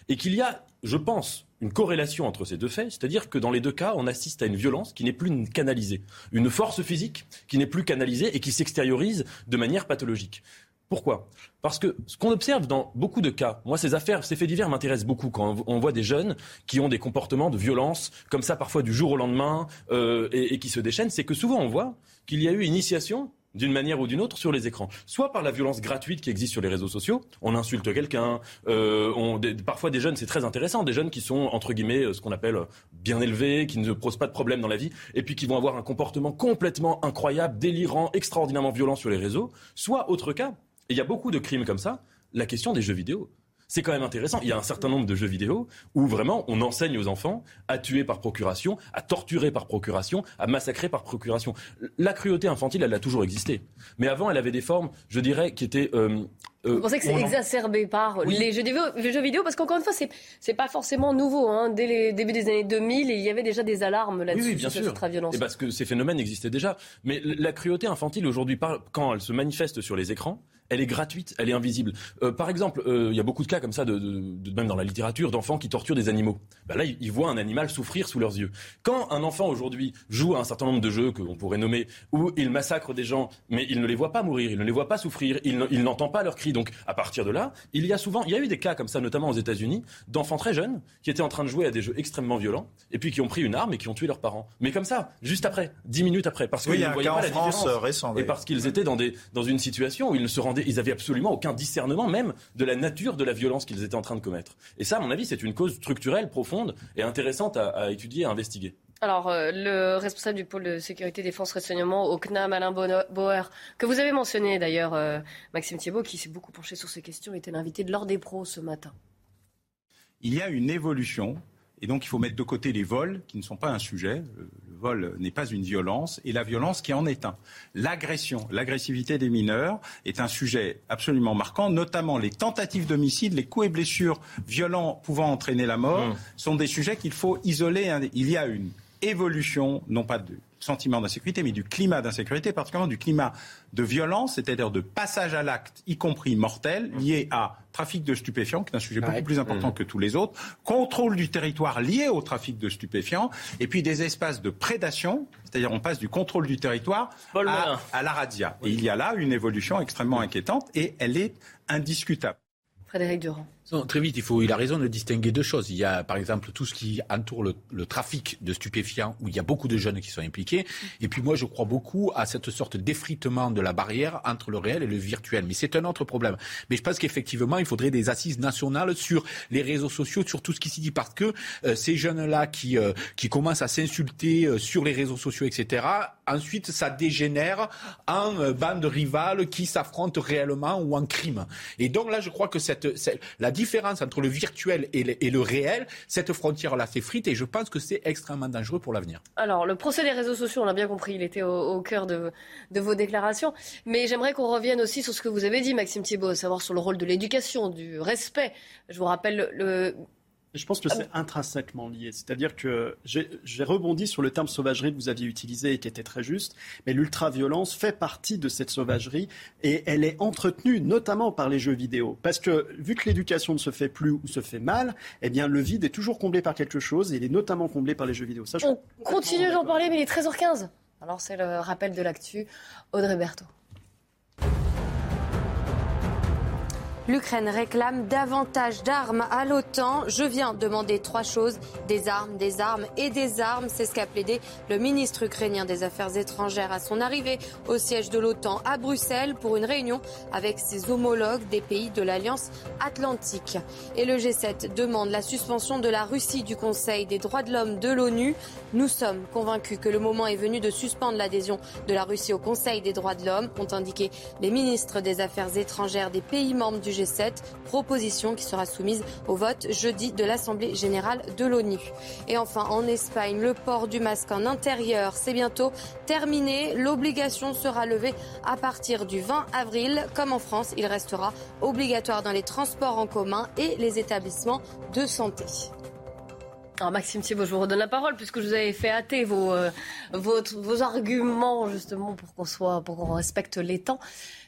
et qu'il y a, je pense, une corrélation entre ces deux faits, c'est-à-dire que dans les deux cas, on assiste à une violence qui n'est plus canalisée, une force physique qui n'est plus canalisée et qui s'extériorise de manière pathologique. Pourquoi? Parce que ce qu'on observe dans beaucoup de cas, moi ces affaires, ces faits divers m'intéressent beaucoup quand on voit des jeunes qui ont des comportements de violence comme ça parfois du jour au lendemain euh, et, et qui se déchaînent, c'est que souvent on voit qu'il y a eu initiation d'une manière ou d'une autre sur les écrans. Soit par la violence gratuite qui existe sur les réseaux sociaux, on insulte quelqu'un, euh, parfois des jeunes, c'est très intéressant, des jeunes qui sont entre guillemets euh, ce qu'on appelle bien élevés, qui ne posent pas de problème dans la vie, et puis qui vont avoir un comportement complètement incroyable, délirant, extraordinairement violent sur les réseaux. Soit autre cas, et il y a beaucoup de crimes comme ça, la question des jeux vidéo. C'est quand même intéressant. Il y a un certain nombre de jeux vidéo où vraiment on enseigne aux enfants à tuer par procuration, à torturer par procuration, à massacrer par procuration. La cruauté infantile, elle a toujours existé. Mais avant, elle avait des formes, je dirais, qui étaient euh, euh, Vous pensez que c'est exacerbé par les, jeux vidéo, les jeux vidéo Parce qu'encore une fois, c'est, c'est pas forcément nouveau. Hein. Dès les débuts des années 2000, il y avait déjà des alarmes là-dessus. Oui, bien sûr. violence. Et parce que ces phénomènes existaient déjà. Mais la cruauté infantile, aujourd'hui, quand elle se manifeste sur les écrans, elle est gratuite, elle est invisible. Euh, par exemple, euh, il y a beaucoup de cas comme ça, de, de, même dans la littérature, d'enfants qui torturent des animaux. Ben là, ils, voient un animal souffrir sous leurs yeux. Quand un enfant aujourd'hui joue à un certain nombre de jeux que qu'on pourrait nommer, où il massacre des gens, mais il ne les voit pas mourir, il ne les voit pas souffrir, il n'entend pas leurs cris. Donc, à partir de là, il y a souvent, il y a eu des cas comme ça, notamment aux États-Unis, d'enfants très jeunes qui étaient en train de jouer à des jeux extrêmement violents, et puis qui ont pris une arme et qui ont tué leurs parents. Mais comme ça, juste après, dix minutes après, parce qu'ils ne voyaient pas la différence, récent, et parce qu'ils étaient dans des dans une situation où ils ne se rendaient, ils avaient absolument aucun discernement même de la nature de la violence qu'ils étaient en train de commettre. Et ça, à mon avis, c'est une cause structurelle, profonde et intéressante à, étudier et à investiguer. Alors, euh, le responsable du pôle de sécurité défense renseignement au CNAM, Alain Bauer, que vous avez mentionné d'ailleurs, euh, Maxime Thiebaud, qui s'est beaucoup penché sur ces questions, était l'invité de l'ordre des pros ce matin. Il y a une évolution, et donc il faut mettre de côté les vols, qui ne sont pas un sujet vol n'est pas une violence et la violence qui en est un. L'agression, l'agressivité des mineurs est un sujet absolument marquant, notamment les tentatives d'homicide, les coups et blessures violents pouvant entraîner la mort mmh. sont des sujets qu'il faut isoler. Il y a une évolution, non pas de sentiment d'insécurité, mais du climat d'insécurité, particulièrement du climat de violence, c'est-à-dire de passage à l'acte, y compris mortel, lié à trafic de stupéfiants, qui est un sujet beaucoup plus important mmh. que tous les autres, contrôle du territoire lié au trafic de stupéfiants, et puis des espaces de prédation, c'est-à-dire on passe du contrôle du territoire à, à, la radia. Et il y a là une évolution extrêmement inquiétante, et elle est indiscutable. Frédéric Durand très vite, il, faut, il a raison de distinguer deux choses. Il y a par exemple tout ce qui entoure le, trafic de stupéfiants, où il y a beaucoup de jeunes qui sont impliqués. Et puis moi, je crois beaucoup à cette sorte d'effritement de la barrière entre le réel et le virtuel. Mais c'est un autre problème. Mais je pense qu'effectivement, il faudrait des assises nationales sur les réseaux sociaux, sur tout ce qui s'y dit, parce que euh, ces jeunes-là qui, euh, qui commencent à s'insulter euh, sur les réseaux sociaux, etc., ensuite, ça dégénère en bande rivale qui s'affrontent réellement ou en crime. Et donc là, je crois que cette, cette la différence entre le virtuel et le, réel, cette frontière-là s'effrite et je pense que c'est extrêmement dangereux pour l'avenir. Alors, le procès des réseaux sociaux, on l'a bien compris, il était au, cœur de, de, vos déclarations. Mais j'aimerais qu'on revienne aussi sur ce que vous avez dit, Maxime Thibault, à savoir sur le rôle de l'éducation, du respect. Je vous rappelle le, je pense que c'est intrinsèquement lié. C'est-à-dire que j'ai rebondi sur le terme sauvagerie que vous aviez utilisé et qui était très juste, mais l'ultra-violence fait partie de cette sauvagerie et elle est entretenue notamment par les jeux vidéo. Parce que vu que l'éducation ne se fait plus ou se fait mal, eh bien le vide est toujours comblé par quelque chose et il est notamment comblé par les jeux vidéo. Ça, On continue d'en parler, mais il est 13h15. Alors c'est le rappel de l'actu. Audrey Berthaud. L'Ukraine réclame davantage d'armes à l'OTAN. Je viens demander trois choses des armes, des armes et des armes. C'est ce qu'a plaidé le ministre ukrainien des Affaires étrangères à son arrivée au siège de l'OTAN à Bruxelles pour une réunion avec ses homologues des pays de l'Alliance atlantique. Et le G7 demande la suspension de la Russie du Conseil des droits de l'homme de l'ONU. Nous sommes convaincus que le moment est venu de suspendre l'adhésion de la Russie au Conseil des droits de l'homme, ont indiqué les ministres des Affaires étrangères des pays membres du G7, proposition qui sera soumise au vote jeudi de l'Assemblée générale de l'ONU. Et enfin, en Espagne, le port du masque en intérieur, c'est bientôt terminé. L'obligation sera levée à partir du 20 avril. Comme en France, il restera obligatoire dans les transports en commun et les établissements de santé. Alors Maxime Thibault, je vous redonne la parole puisque je vous avais fait hâter vos, euh, vos, arguments justement pour qu'on soit, pour qu'on respecte les temps.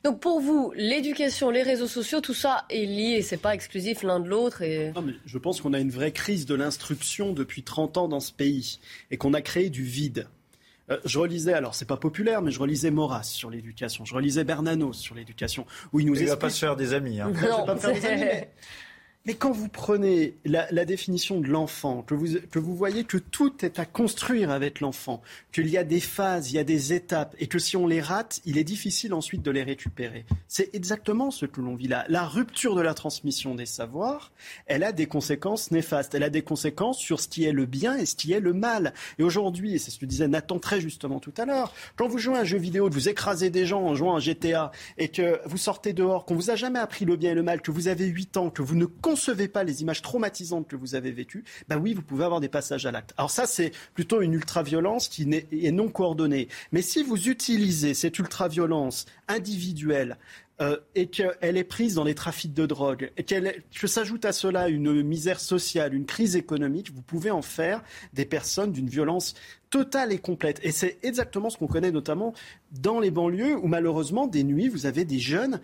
Donc pour vous, l'éducation, les réseaux sociaux, tout ça est lié, c'est pas exclusif l'un de l'autre. Et... je pense qu'on a une vraie crise de l'instruction depuis 30 ans dans ce pays et qu'on a créé du vide. Euh, je relisais, alors c'est pas populaire, mais je relisais Maurras sur l'éducation, je relisais Bernanos sur l'éducation, où il nous il va pas se faire des amis. Hein. pas faire des amis Mais quand vous prenez la, définition de l'enfant, que vous, que vous voyez que tout est à construire avec l'enfant, qu'il y a des phases, il y a des étapes, et que si on les rate, il est difficile ensuite de les récupérer. C'est exactement ce que l'on vit là. La rupture de la transmission des savoirs, elle a des conséquences néfastes. Elle a des conséquences sur ce qui est le bien et ce qui est le mal. Et aujourd'hui, et c'est ce que disait Nathan très justement tout à l'heure, quand vous jouez à un jeu vidéo, que vous écrasez des gens en jouant à GTA, et que vous sortez dehors, qu'on vous a jamais appris le bien et le mal, que vous avez 8 ans, que vous ne concevez pas les images traumatisantes que vous avez vécues, ben oui, vous pouvez avoir des passages à l'acte. Alors ça, c'est plutôt une ultra-violence qui est non coordonnée. Mais si vous utilisez cette ultra-violence individuelle euh, et qu'elle est prise dans les trafics de drogue, et que s'ajoute à cela une misère sociale, une crise économique, vous pouvez en faire des personnes d'une violence totale et complète. Et c'est exactement ce qu'on connaît notamment dans les banlieues où malheureusement, des nuits, vous avez des jeunes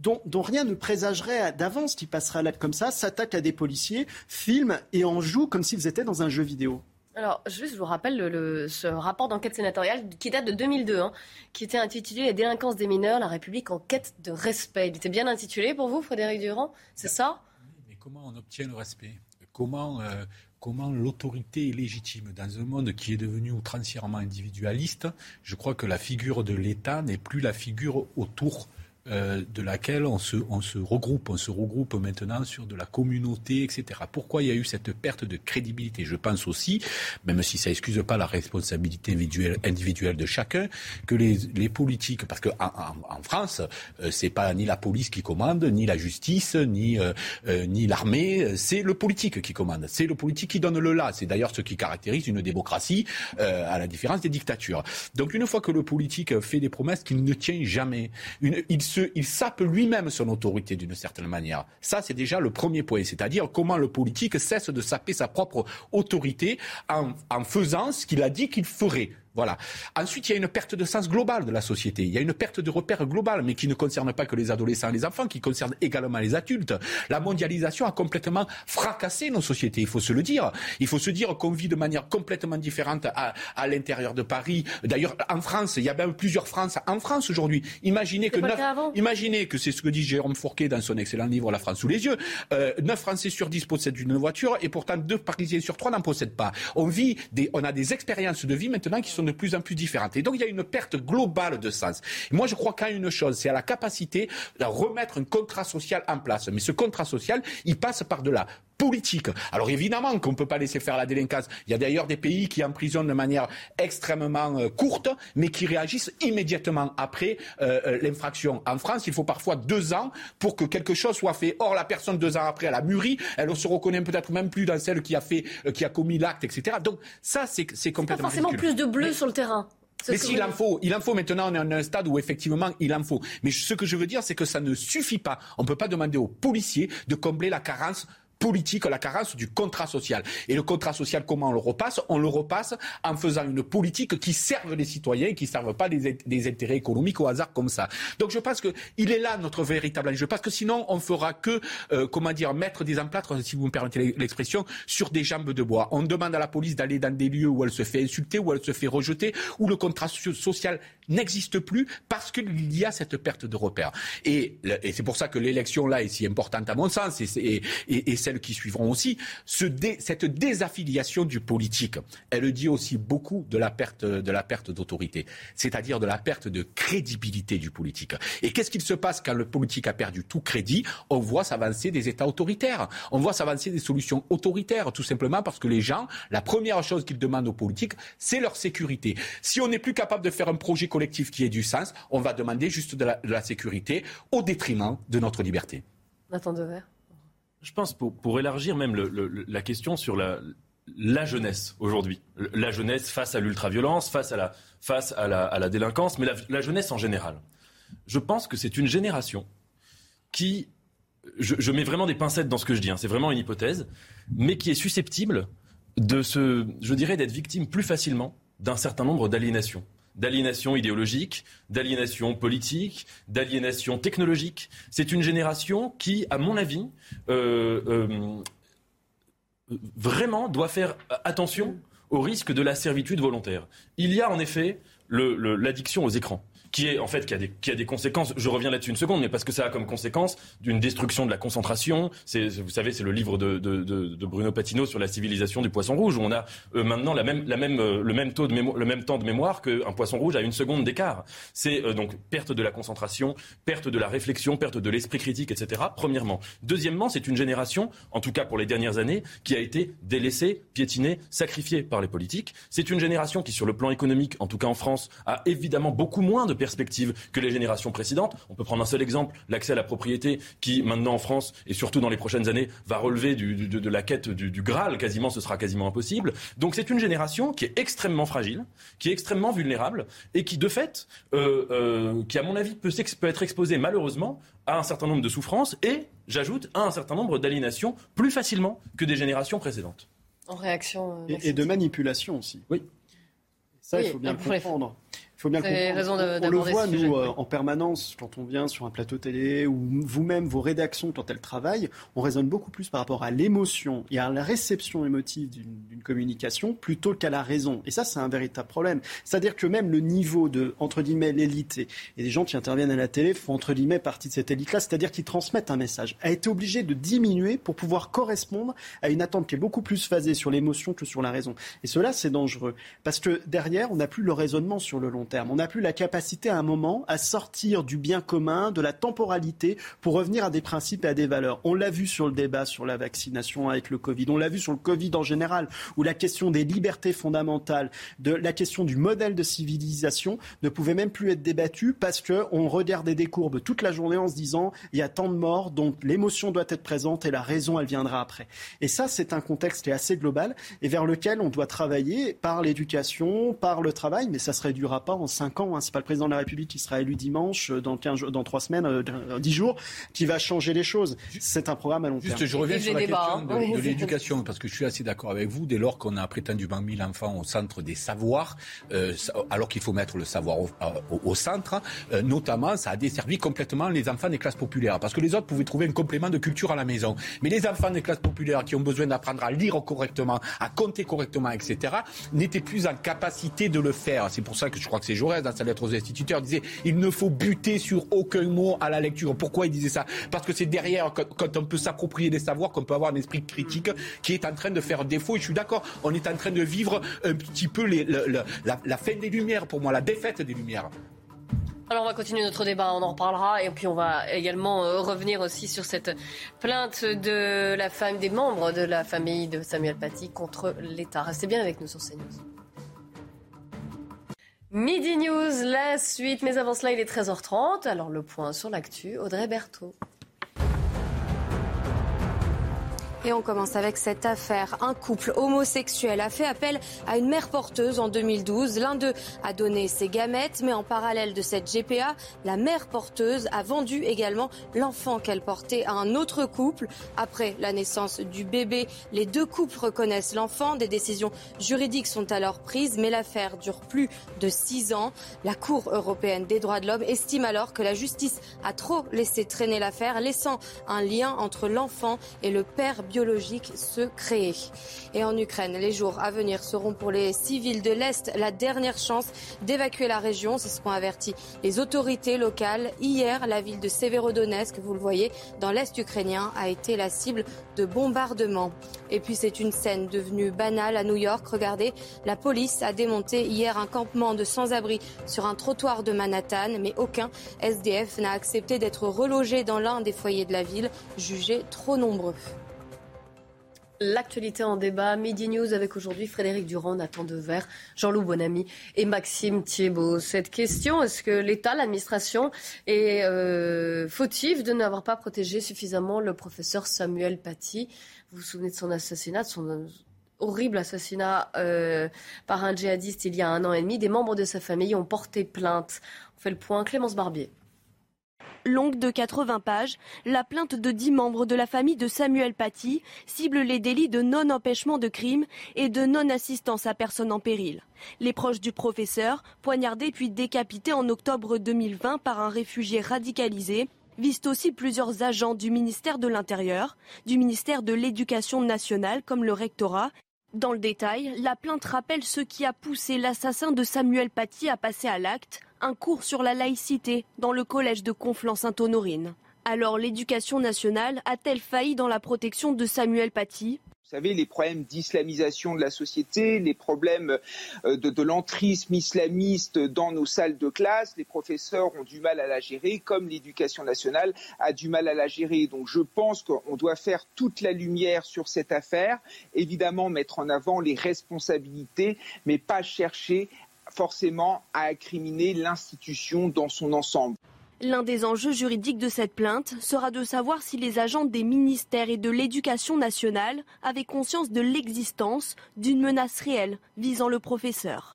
dont, rien ne présagerait d'avance qu'ils passeraient à l'acte comme ça, s'attaquent à des policiers, filment et en jouent comme s'ils étaient dans un jeu vidéo. Alors, juste, je vous rappelle le, ce rapport d'enquête sénatoriale qui date de 2002, hein, qui était intitulé Les délinquances des mineurs, la République en quête de respect. Il était bien intitulé pour vous, Frédéric Durand C'est ça? Mais comment on obtient le respect? Comment, euh, comment l'autorité est légitime? Dans un monde qui est devenu outrancièrement individualiste, je crois que la figure de l'État n'est plus la figure autour euh, de laquelle on se, on se regroupe. On se regroupe maintenant sur de la communauté, etc. Pourquoi il y a eu cette perte de crédibilité? Je pense aussi, même si ça excuse pas la responsabilité individuelle, de chacun, que les, les politiques, parce qu'en en, en, France, euh, c'est pas ni la police qui commande, ni la justice, ni, euh, euh ni l'armée, c'est le politique qui commande. C'est le politique qui donne le là. C'est d'ailleurs ce qui caractérise une démocratie, euh, à la différence des dictatures. Donc une fois que le politique fait des promesses qu'il ne tient jamais, une, il il sape lui-même son autorité d'une certaine manière. Ça, c'est déjà le premier point. C'est-à-dire comment le politique cesse de saper sa propre autorité en faisant ce qu'il a dit qu'il ferait. Voilà. Ensuite, il y a une perte de sens globale de la société. Il y a une perte de repères globale, mais qui ne concerne pas que les adolescents et les enfants, qui concerne également les adultes. La mondialisation a complètement fracassé nos sociétés, il faut se le dire. Il faut se dire qu'on vit de manière complètement différente à, à l'intérieur de Paris. D'ailleurs, en France, il y a même plusieurs France en France aujourd'hui. Imaginez que, imaginez que c'est ce que dit Jérôme Fourquet dans son excellent livre La France sous les yeux. Euh, 9 Français sur 10 possèdent une voiture et pourtant 2 Parisiens sur 3 n'en possèdent pas. On vit des, on a des expériences de vie maintenant qui sont de plus en plus différentes. Et donc il y a une perte globale de sens. moi je crois qu'à une chose, c'est à la capacité de remettre un contrat social en place. Mais ce contrat social, il passe par de politique. Alors évidemment qu'on ne peut pas laisser faire la délinquance. Il y a d'ailleurs des pays qui emprisonnent de manière extrêmement euh, courte, mais qui réagissent immédiatement après euh, euh, l'infraction. En France, il faut parfois deux ans pour que quelque chose soit fait. Or, la personne deux ans après, elle a mûri, elle se reconnaît peut-être même plus dans celle qui a fait, qui a commis l'acte, etc. Donc ça, c'est complètement pas forcément plus de bleu sur le terrain. Mais s'il en faut, il en faut maintenant, on est à un stade où effectivement il en faut. Mais ce que je veux dire, c'est que ça ne suffit pas. On ne peut pas demander aux policiers de combler la carence politique, la carence du contrat social. Et le contrat social, comment on le repasse? On le repasse en faisant une politique qui serve les citoyens et qui ne serve pas des, intérêts économiques au hasard comme ça. Donc je pense qu'il est là notre véritable enjeu. Parce que sinon, on fera que, euh, comment dire, mettre des emplâtres, si vous me permettez l'expression, sur des jambes de bois. On demande à la police d'aller dans des lieux où elle se fait insulter, où elle se fait rejeter, où le contrat social n'existe plus parce qu'il y a cette perte de repères. Et, c'est pour ça que l'élection là est si importante à mon sens celles qui suivront aussi. Ce cette désaffiliation du politique, elle dit aussi beaucoup de la perte de la perte d'autorité, c'est-à-dire de la perte de crédibilité du politique. Et qu'est-ce qu'il se passe quand le politique a perdu tout crédit? On voit s'avancer des États autoritaires. On voit s'avancer des solutions autoritaires, tout simplement parce que les gens, la première chose qu'ils demandent aux politiques, c'est leur sécurité. Si on n'est plus capable de faire un projet collectif qui ait du sens, on va demander juste de la, sécurité au détriment de notre liberté. Nathan Dever. Je pense, pour, élargir même la question sur la, jeunesse aujourd'hui, la jeunesse face à l'ultraviolence, face à la, face à la, délinquance, mais la, jeunesse en général. Je pense que c'est une génération qui, je, je, mets vraiment des pincettes dans ce que je dis, hein, c'est vraiment une hypothèse, mais qui est susceptible de se, je dirais, d'être victime plus facilement d'un certain nombre d'aliénations d'aliénation idéologique, d'aliénation politique, d'aliénation technologique. C'est une génération qui, à mon avis, euh, euh, vraiment doit faire attention au risque de la servitude volontaire. Il y a en effet l'addiction aux écrans. Qui est en fait qui a des, conséquences. Je reviens là-dessus une seconde, mais parce que ça a comme conséquence d'une destruction de la concentration. Vous savez, c'est le livre de, Bruno Patino sur la civilisation du poisson rouge, où on a euh, maintenant euh, le même taux de le même temps de mémoire qu'un poisson rouge à une seconde d'écart. C'est euh, donc perte de la concentration, perte de la réflexion, perte de l'esprit critique, etc. Premièrement. Deuxièmement, c'est une génération, en tout cas pour les dernières années, qui a été délaissée, piétinée, sacrifiée par les politiques. C'est une génération qui, sur le plan économique, en tout cas en France, a évidemment beaucoup moins de perspectives que les générations précédentes. On peut prendre un seul exemple, l'accès à la propriété, qui maintenant en France et surtout dans les prochaines années va relever de, la quête du, du Graal, quasiment, ce sera quasiment impossible. Donc c'est une génération qui est extrêmement fragile, qui est extrêmement vulnérable et qui, de fait, euh, euh, qui à mon avis peut, peut être exposée malheureusement à un certain nombre de souffrances et, j'ajoute, à un certain nombre d'aliénations plus facilement que des générations précédentes. En réaction. Euh, et, de manipulation aussi. Oui. Ça, il faut bien le comprendre. Il faut bien comprendre. on, le voit, nous, euh, en permanence, quand on vient sur un plateau télé ou vous-même, vos rédactions, quand elles travaillent, on raisonne beaucoup plus par rapport à l'émotion et à la réception émotive d'une communication plutôt qu'à la raison. Et ça, c'est un véritable problème. C'est-à-dire que même le niveau de, entre guillemets, l'élite et, des gens qui interviennent à la télé font, entre guillemets, partie de cette élite-là, c'est-à-dire qu'ils transmettent un message, a été obligé de diminuer pour pouvoir correspondre à une attente qui est beaucoup plus phasée sur l'émotion que sur la raison. Et cela, c'est dangereux. Parce que derrière, on n'a plus le raisonnement sur le long on n'a plus la capacité à un moment à sortir du bien commun, de la temporalité, pour revenir à des principes et à des valeurs. On l'a vu sur le débat sur la vaccination avec le Covid. On l'a vu sur le Covid en général, où la question des libertés fondamentales, de la question du modèle de civilisation ne pouvait même plus être débattue parce qu'on regardait des courbes toute la journée en se disant il y a tant de morts, donc l'émotion doit être présente et la raison, elle viendra après. Et ça, c'est un contexte qui est assez global et vers lequel on doit travailler par l'éducation, par le travail, mais ça ne se réduira pas en cinq ans. Hein. C'est pas le président de la République qui sera élu dimanche, euh, dans, 15, dans 3 semaines, euh, 10 jours, qui va changer les choses. C'est un programme à long terme. Juste, je reviens sur la question de, hein. l'éducation, parce que je suis assez d'accord avec vous. Dès lors qu'on a prétendument mis l'enfant au centre des savoirs, euh, alors qu'il faut mettre le savoir au, centre, notamment, ça a desservi complètement les enfants des classes populaires. Parce que les autres pouvaient trouver un complément de culture à la maison. Mais les enfants des classes populaires qui ont besoin d'apprendre à lire correctement, à compter correctement, etc., n'étaient plus en capacité de le faire. C'est pour ça que je crois que c'est Jaurès, dans sa lettre aux instituteurs, disait il ne faut buter sur aucun mot à la lecture. Pourquoi il disait ça? Parce que c'est derrière, quand, on peut s'approprier des savoirs, qu'on peut avoir un esprit critique qui est en train de faire défaut. Et je suis d'accord, on est en train de vivre un petit peu la, la fin des Lumières, pour moi, la défaite des Lumières. Alors on va continuer notre débat, on en reparlera et puis on va également euh, revenir aussi sur cette plainte de la femme des membres de la famille de Samuel Paty contre l'État. Restez bien avec nous sur CNews. Midi News, la suite. Mais avant cela, il est 13h30. Alors le point sur l'actu, Audrey Berthaud. Et on commence avec cette affaire. Un couple homosexuel a fait appel à une mère porteuse en 2012. L'un d'eux a donné ses gamètes, mais en parallèle de cette GPA, la mère porteuse a vendu également l'enfant qu'elle portait à un autre couple. Après la naissance du bébé, les deux couples reconnaissent l'enfant. Des décisions juridiques sont alors prises, mais l'affaire dure plus de six ans. La Cour européenne des droits de l'homme estime alors que la justice a trop laissé traîner l'affaire, laissant un lien entre l'enfant et le père biologique se créer. Et en Ukraine, les jours à venir seront pour les civils de l'Est la dernière chance d'évacuer la région. C'est ce qu'ont averti les autorités locales. Hier, la ville de Severodonetsk, vous le voyez, dans l'Est ukrainien, a été la cible de bombardements. Et puis c'est une scène devenue banale à New York. Regardez, la police a démonté hier un campement de sans-abri sur un trottoir de Manhattan, mais aucun SDF n'a accepté d'être relogé dans l'un des foyers de la ville, jugés trop nombreux. L'actualité en débat, Midi News avec aujourd'hui Frédéric Durand, Nathan Dever, Jean-Loup Bonamy et Maxime Thiebaud. Cette question, est-ce que l'État, l'administration est euh, fautive de n'avoir pas protégé suffisamment le professeur Samuel Paty? Vous vous souvenez de son assassinat, de son horrible assassinat euh, par un djihadiste il y a un an et demi. Des membres de sa famille ont porté plainte. On fait le point. Clémence Barbier longue de 80 pages, la plainte de 10 membres de la famille de Samuel Paty cible les délits de non-empêchement de crime et de non-assistance à personne en péril. Les proches du professeur, poignardés puis décapités en octobre 2020 par un réfugié radicalisé, visent aussi plusieurs agents du ministère de l'Intérieur, du ministère de l'Éducation nationale comme le rectorat Dans le détail, la plainte rappelle ce qui a poussé l'assassin de Samuel Paty à passer à l'acte, un cours sur la laïcité dans le collège de Conflans-Sainte-Honorine. Alors l'éducation nationale a-t-elle failli dans la protection de Samuel Paty? Vous savez, les problèmes d'islamisation de la société, les problèmes euh, de, de l'entrisme islamiste dans nos salles de classe, les professeurs ont du mal à la gérer, comme l'éducation nationale a du mal à la gérer. Donc je pense qu'on doit faire toute la lumière sur cette affaire, évidemment mettre en avant les responsabilités, mais pas chercher forcément à incriminer l'institution dans son ensemble. L'un des enjeux juridiques de cette plainte sera de savoir si les agents des ministères et de l'éducation nationale avaient conscience de l'existence d'une menace réelle visant le professeur.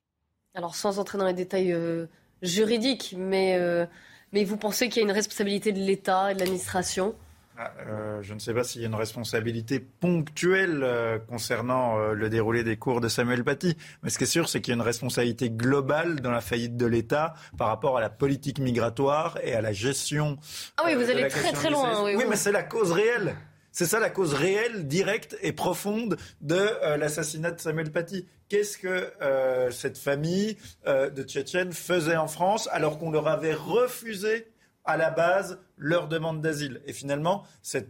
Alors sans entrer dans les détails euh, juridiques, mais, euh, mais vous pensez qu'il y a une responsabilité de l'État et de l'administration euh, je ne sais pas s'il y a une responsabilité ponctuelle euh, concernant euh, le déroulé des cours de Samuel Paty. Mais ce qui est sûr, c'est qu'il y a une responsabilité globale dans la faillite de l'État par rapport à la politique migratoire et à la gestion. Ah oui, vous allez très très loin. Oui, mais c'est la cause réelle. C'est ça la cause réelle, directe et profonde de l'assassinat de Samuel Paty. Qu'est-ce que cette famille de Tchétchènes faisait en France alors qu'on leur avait refusé à la base leur demande d'asile. Et finalement,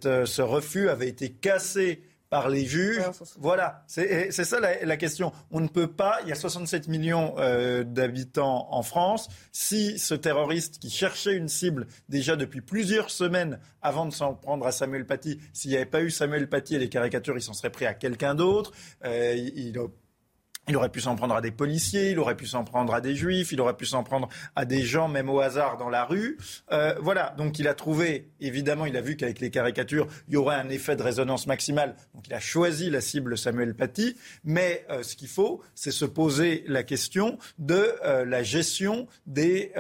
euh, ce refus avait été cassé par les juges. voilà, c'est ça la, question. On ne peut pas, il y a 67 millions euh, d'habitants en France, si ce terroriste qui cherchait une cible déjà depuis plusieurs semaines avant de s'en prendre à Samuel Paty, s'il n'y avait pas eu Samuel Paty et les caricatures, il s'en serait pris à quelqu'un d'autre. Euh, il, il aurait pu s'en prendre à des policiers, il aurait pu s'en prendre à des juifs, il aurait pu s'en prendre à des gens, même au hasard, dans la rue. Euh, voilà, donc il a trouvé, évidemment, il a vu qu'avec les caricatures, il y aurait un effet de résonance maximale. Donc il a choisi la cible Samuel Paty. Mais euh, ce qu'il faut, c'est se poser la question de euh, la gestion des,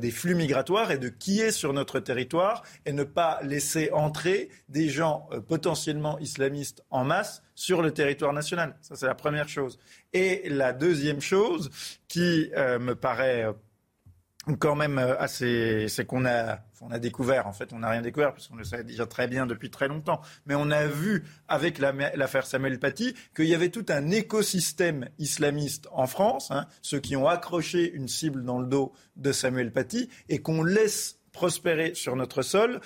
des flux migratoires et de qui est sur notre territoire et ne pas laisser entrer des gens potentiellement islamistes en masse sur le territoire national. Ça, c'est la première chose. Et la deuxième chose qui euh, me paraît euh, quand même euh, assez, c'est qu'on a, on a découvert, en fait, on n'a rien découvert parce qu'on le savait déjà très bien depuis très longtemps, mais on a vu avec l'affaire Samuel Paty qu'il y avait tout un écosystème islamiste en France, hein, ceux qui ont accroché une cible dans le dos de Samuel Paty et qu'on laisse prospérer sur notre sol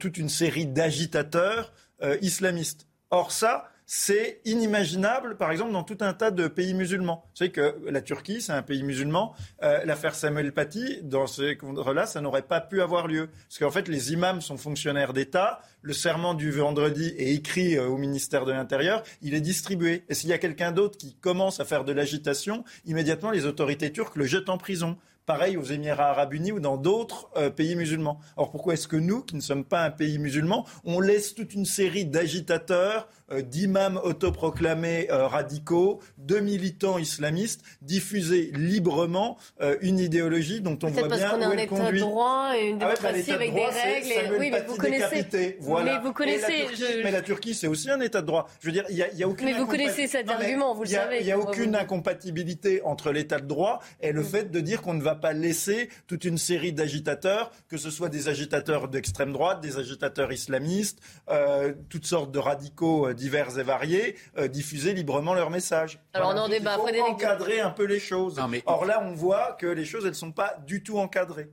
toute une série d'agitateurs islamistes. Or ça, c'est inimaginable, par exemple, dans tout un tas de pays musulmans. Vous savez que la Turquie, c'est un pays musulman. Euh, l'affaire Samuel Paty, dans ce cadre-là, ça n'aurait pas pu avoir lieu. Parce qu'en fait, les imams sont fonctionnaires d'État. Le serment du vendredi est écrit euh, au ministère de l'Intérieur. Il est distribué. Et s'il y a quelqu'un d'autre qui commence à faire de l'agitation, immédiatement, les autorités turques le jettent en prison. Pareil aux Émirats arabes unis ou dans d'autres euh, pays musulmans. Alors pourquoi est-ce que nous, qui ne sommes pas un pays musulman, on laisse toute une série d'agitateurs, d'imams autoproclamés euh, radicaux, de militants islamistes diffuser librement une idéologie dont on voit bien où elle conduit. parce qu'on est un état de droit et une ah démocratie bah, avec des règles. oui, mais vous connaissez. Voilà. Mais vous connaissez. Mais la Turquie, c'est aussi un état de droit. Je veux dire, il y a, y a aucune. Mais vous connaissez cet argument, vous le savez. Il n'y a, aucune incompatibilité entre l'état de droit et le mm. fait de dire qu'on ne va pas laisser toute une série d'agitateurs, que ce soit des agitateurs d'extrême droite, des agitateurs islamistes, euh, toutes sortes de radicaux euh, divers et variés, euh, diffuser librement leurs messages. Alors on en débat, Il faut encadrer un peu les choses. Or là, on voit que les choses, elles ne sont pas du tout encadrées.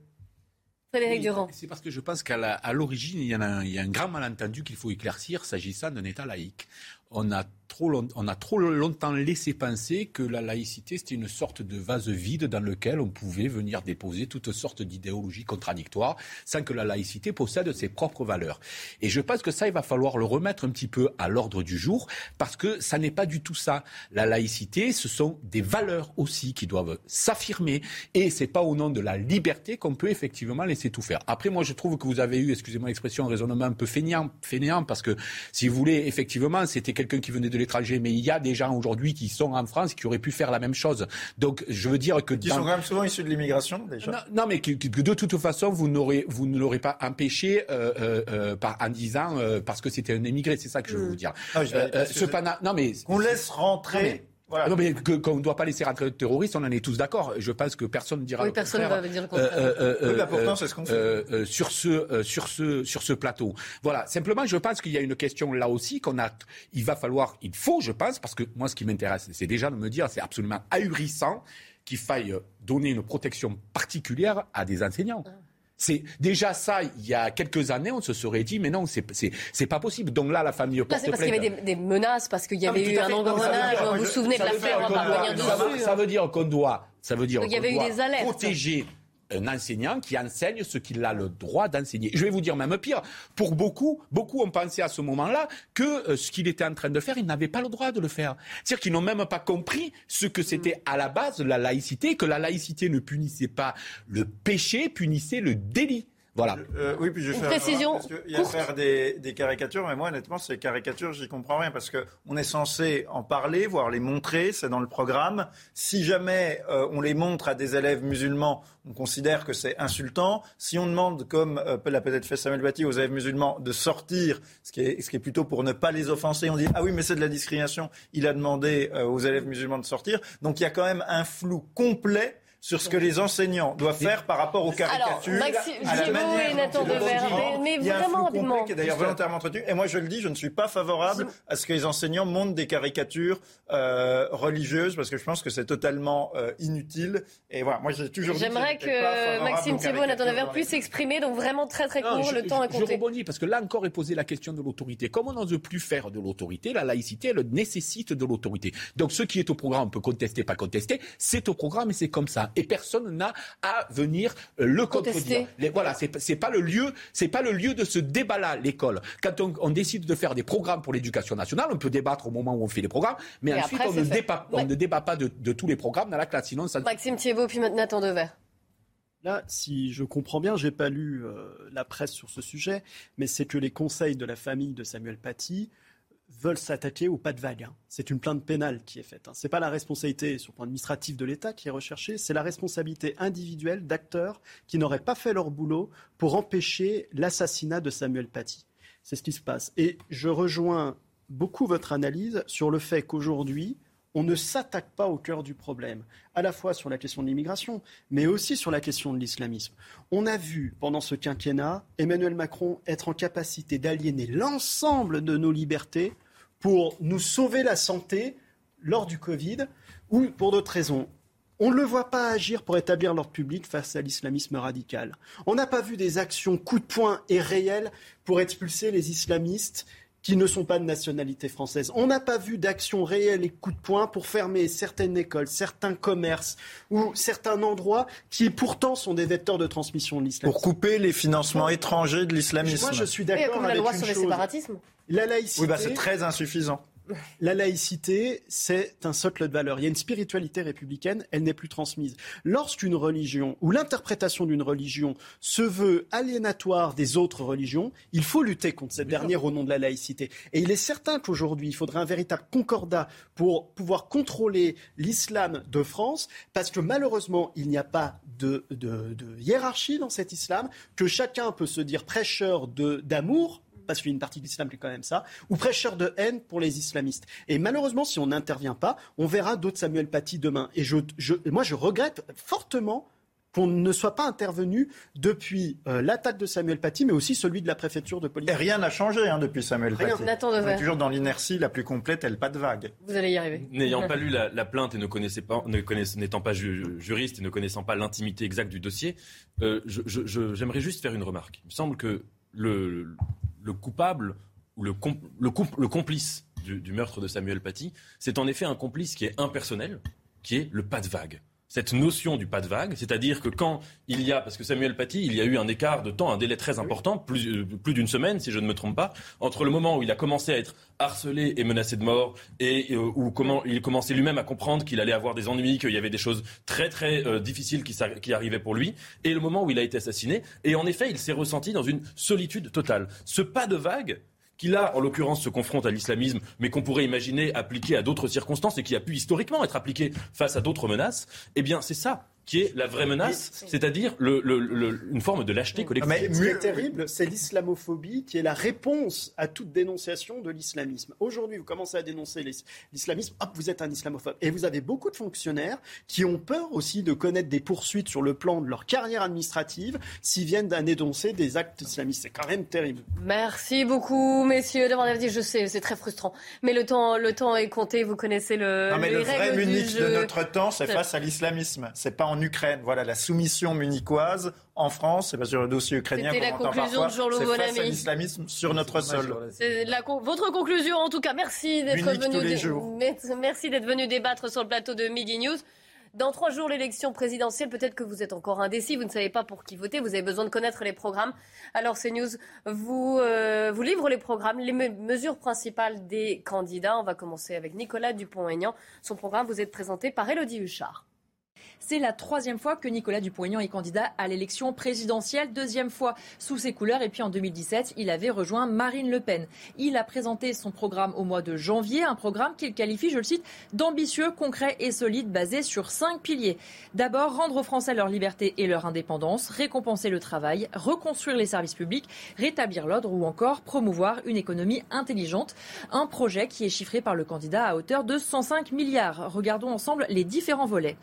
Frédéric Durand. C'est parce que je pense qu'à l'origine, il, y a un, il y a un grand malentendu qu'il faut éclaircir s'agissant d'un État laïque. On a on a trop longtemps laissé penser que la laïcité, c'était une sorte de vase vide dans lequel on pouvait venir déposer toutes sortes d'idéologies contradictoires sans que la laïcité possède ses propres valeurs. Et je pense que ça, il va falloir le remettre un petit peu à l'ordre du jour parce que ça n'est pas du tout ça. La laïcité, ce sont des valeurs aussi qui doivent s'affirmer et c'est pas au nom de la liberté qu'on peut effectivement laisser tout faire. Après, moi, je trouve que vous avez eu, excusez-moi l'expression, un raisonnement un peu fainéant, fainéant parce que si vous voulez, effectivement, c'était quelqu'un qui venait de l'étranger, mais il y a des gens aujourd'hui qui sont en France qui auraient pu faire la même chose. Donc, je veux dire que... Qui sont quand même souvent issus de l'immigration, déjà. Non, mais que, de toute façon, vous, vous ne l'aurez pas empêché euh, euh, euh, par, en disant parce que c'était un émigrer. C'est ça que je veux vous dire. non, mais... On laisse rentrer... Voilà. Non, mais qu'on ne doit pas laisser rentrer de terroristes, on en est tous d'accord. Je pense que personne ne dira oui, personne ne va dire le contraire. Euh, euh, euh, pourtant, c'est ce qu'on fait. sur, ce, sur, ce, sur ce plateau. Voilà. Simplement, je pense qu'il y a une question là aussi qu'on a. Il va falloir, il faut, je pense, parce que moi, ce qui m'intéresse, c'est déjà de me dire, c'est absolument ahurissant qu'il faille donner une protection particulière à des enseignants. Ah. C'est déjà ça. Il y a quelques années, on se serait dit, mais non, c'est c'est pas possible. Donc là, la famille porte C'est parce qu'il y avait des, menaces, parce qu'il y avait eu un engrenage. Vous vous souvenez de l'affaire, on va revenir dessus. Ça veut dire qu'on doit, ça veut dire qu'on doit protéger un enseignant qui enseigne ce qu'il a le droit d'enseigner. Je vais vous dire même pire, pour beaucoup, beaucoup ont pensé à ce moment-là que euh, ce qu'il était en train de faire, il n'avait pas le droit de le faire. C'est-à-dire qu'ils n'ont même pas compris ce que c'était à la base la laïcité, que la laïcité ne punissait pas le péché, punissait le délit. Voilà. Euh, oui, puis je Une précision. il y a faire des, des, caricatures, mais moi, honnêtement, ces caricatures, j'y comprends rien parce qu'on est censé en parler, voire les montrer, c'est dans le programme. Si jamais euh, on les montre à des élèves musulmans, on considère que c'est insultant. Si on demande, comme euh, l'a peut-être fait Samuel Bati aux élèves musulmans, de sortir, ce qui, est, ce qui est plutôt pour ne pas les offenser, on dit ah oui, mais c'est de la discrimination. Il a demandé aux élèves musulmans de sortir. Donc il y a quand même un flou complet sur ce que les enseignants doivent faire par rapport aux caricatures. Alors, Maxime et Nathan Dever, mais, Il y a un vraiment flou qui est d'ailleurs volontairement entretenu. Et moi, je le dis, je ne suis pas favorable à ce que les enseignants montent des caricatures euh, religieuses parce que je pense que c'est totalement euh, inutile. Et voilà, moi, j'ai toujours J'aimerais que Maxime Thiebaud et Nathan Dever puissent s'exprimer, donc vraiment très très court, le temps est compté. Je rebondis parce que là encore est posée la question de l'autorité. Comme on n'ose plus faire de l'autorité, la laïcité, elle nécessite de l'autorité. Donc ce qui est au programme, on peut contester, pas contester, c'est au programme et c'est comme ça et personne n'a à venir euh, le contredire. voilà, c'est pas le lieu, c'est pas le lieu de ce débat-là, l'école. Quand on, décide de faire des programmes pour l'éducation nationale, on peut débattre au moment où on fait les programmes, mais ensuite on, ne débat, on, ne débat, pas de, tous les programmes dans la classe, sinon ça. Maxime Thiebaud puis Nathan Dever. Là, si je comprends bien, j'ai pas lu euh, la presse sur ce sujet, mais c'est que les conseils de la famille de Samuel Paty veulent s'attaquer au pas de vague. Hein. C'est une plainte pénale qui est faite. Hein. Ce n'est pas la responsabilité sur le plan administratif de l'État qui est recherchée, c'est la responsabilité individuelle d'acteurs qui n'auraient pas fait leur boulot pour empêcher l'assassinat de Samuel Paty. C'est ce qui se passe. Et je rejoins beaucoup votre analyse sur le fait qu'aujourd'hui, on ne s'attaque pas au cœur du problème, à la fois sur la question de l'immigration, mais aussi sur la question de l'islamisme. On a vu pendant ce quinquennat Emmanuel Macron être en capacité d'aliéner l'ensemble de nos libertés pour nous sauver la santé lors du Covid ou pour d'autres raisons. On ne le voit pas agir pour établir l'ordre public face à l'islamisme radical. On n'a pas vu des actions coup de poing et réelles pour expulser les islamistes qui ne sont pas de nationalité française. On n'a pas vu d'action réelle et coup de poing pour fermer certaines écoles, certains commerces ou certains endroits qui pourtant sont des vecteurs de transmission de l'islamisme. Pour couper les financements étrangers de l'islamisme. Moi, je suis d'accord avec la loi sur le séparatisme. La laïcité. Oui, bah, c'est très insuffisant. La laïcité, c'est un socle de valeurs. Il y a une spiritualité républicaine, elle n'est plus transmise. Lorsqu'une religion ou l'interprétation d'une religion se veut aliénatoire des autres religions, il faut lutter contre cette dernière au nom de la laïcité. Et il est certain qu'aujourd'hui, il faudrait un véritable concordat pour pouvoir contrôler l'islam de France, parce que malheureusement, il n'y a pas de, de hiérarchie dans cet islam, que chacun peut se dire prêcheur d'amour parce qu'il y a une partie de l'islam qui est quand même ça, ou prêcheur de haine pour les islamistes. Et malheureusement, si on n'intervient pas, on verra d'autres Samuel Paty demain. Et je, moi, je regrette fortement qu'on ne soit pas intervenu depuis euh, l'attaque de Samuel Paty, mais aussi celui de la préfecture de police. Et rien n'a changé hein, depuis Samuel rien. Paty. On est toujours dans l'inertie la plus complète, elle pas de vague. Vous allez y arriver. N'ayant pas lu la, plainte et ne connaissant pas, n'étant pas juriste et ne connaissant pas l'intimité exacte du dossier, euh, j'aimerais juste faire une remarque. Il me semble que le, le coupable ou le, complice du, meurtre de Samuel Paty, c'est en effet un complice qui est impersonnel, qui est le pas de vague cette notion du pas de vague, c'est-à-dire que quand il y a, parce que Samuel Paty, il y a eu un écart de temps, un délai très important, plus, euh, plus d'une semaine, si je ne me trompe pas, entre le moment où il a commencé à être harcelé et menacé de mort, et euh, où comment il commençait lui-même à comprendre qu'il allait avoir des ennuis, qu'il y avait des choses très très euh, difficiles qui, qui arrivaient pour lui, et le moment où il a été assassiné. Et en effet, il s'est ressenti dans une solitude totale. Ce pas de vague, qui là, en l'occurrence, se confronte à l'islamisme, mais qu'on pourrait imaginer appliqué à d'autres circonstances et qui a pu historiquement être appliqué face à d'autres menaces, eh bien, c'est ça qui est la vraie menace, c'est-à-dire le, le, une forme de lâcheté collective. Mais ce qui est terrible, c'est l'islamophobie qui est la réponse à toute dénonciation de l'islamisme. Aujourd'hui, vous commencez à dénoncer l'islamisme, hop, vous êtes un islamophobe. Et vous avez beaucoup de fonctionnaires qui ont peur aussi de connaître des poursuites sur le plan de leur carrière administrative s'ils viennent dénoncer des actes islamistes. C'est quand même terrible. Merci beaucoup, messieurs, d'avoir dit. Je sais, c'est très frustrant. Mais le temps, le temps est compté. Vous connaissez le. Non, mais le vrai Munich de notre temps, c'est face à l'islamisme. C'est pas en Ukraine. Voilà, la soumission munichoise en France, c'est pas sur le dossier ukrainien. C'était la conclusion de Jean-Loup face à l'islamisme sur notre sol. C'est votre conclusion, en tout cas. Merci d'être venu. Merci d'être venu débattre sur le plateau de Midi News. Dans trois jours, l'élection présidentielle, peut-être que vous êtes encore indécis, vous ne savez pas pour qui voter, vous avez besoin de connaître les programmes. Alors CNews vous, euh, vous livre les programmes, les mesures principales des candidats. On va commencer avec Nicolas Dupont-Aignan. Son programme vous est présenté par Elodie Huchard. C'est la troisième fois que Nicolas Dupont-Aignan est candidat à l'élection présidentielle, deuxième fois sous ses couleurs. Et puis en 2017, il avait rejoint Marine Le Pen. Il a présenté son programme au mois de janvier, un programme qu'il qualifie, je le cite, d'ambitieux, concret et solide, basé sur cinq piliers. D'abord, rendre aux Français leur liberté et leur indépendance, récompenser le travail, reconstruire les services publics, rétablir l'ordre ou encore promouvoir une économie intelligente. Un projet qui est chiffré par le candidat à hauteur de 105 milliards. Regardons ensemble les différents volets.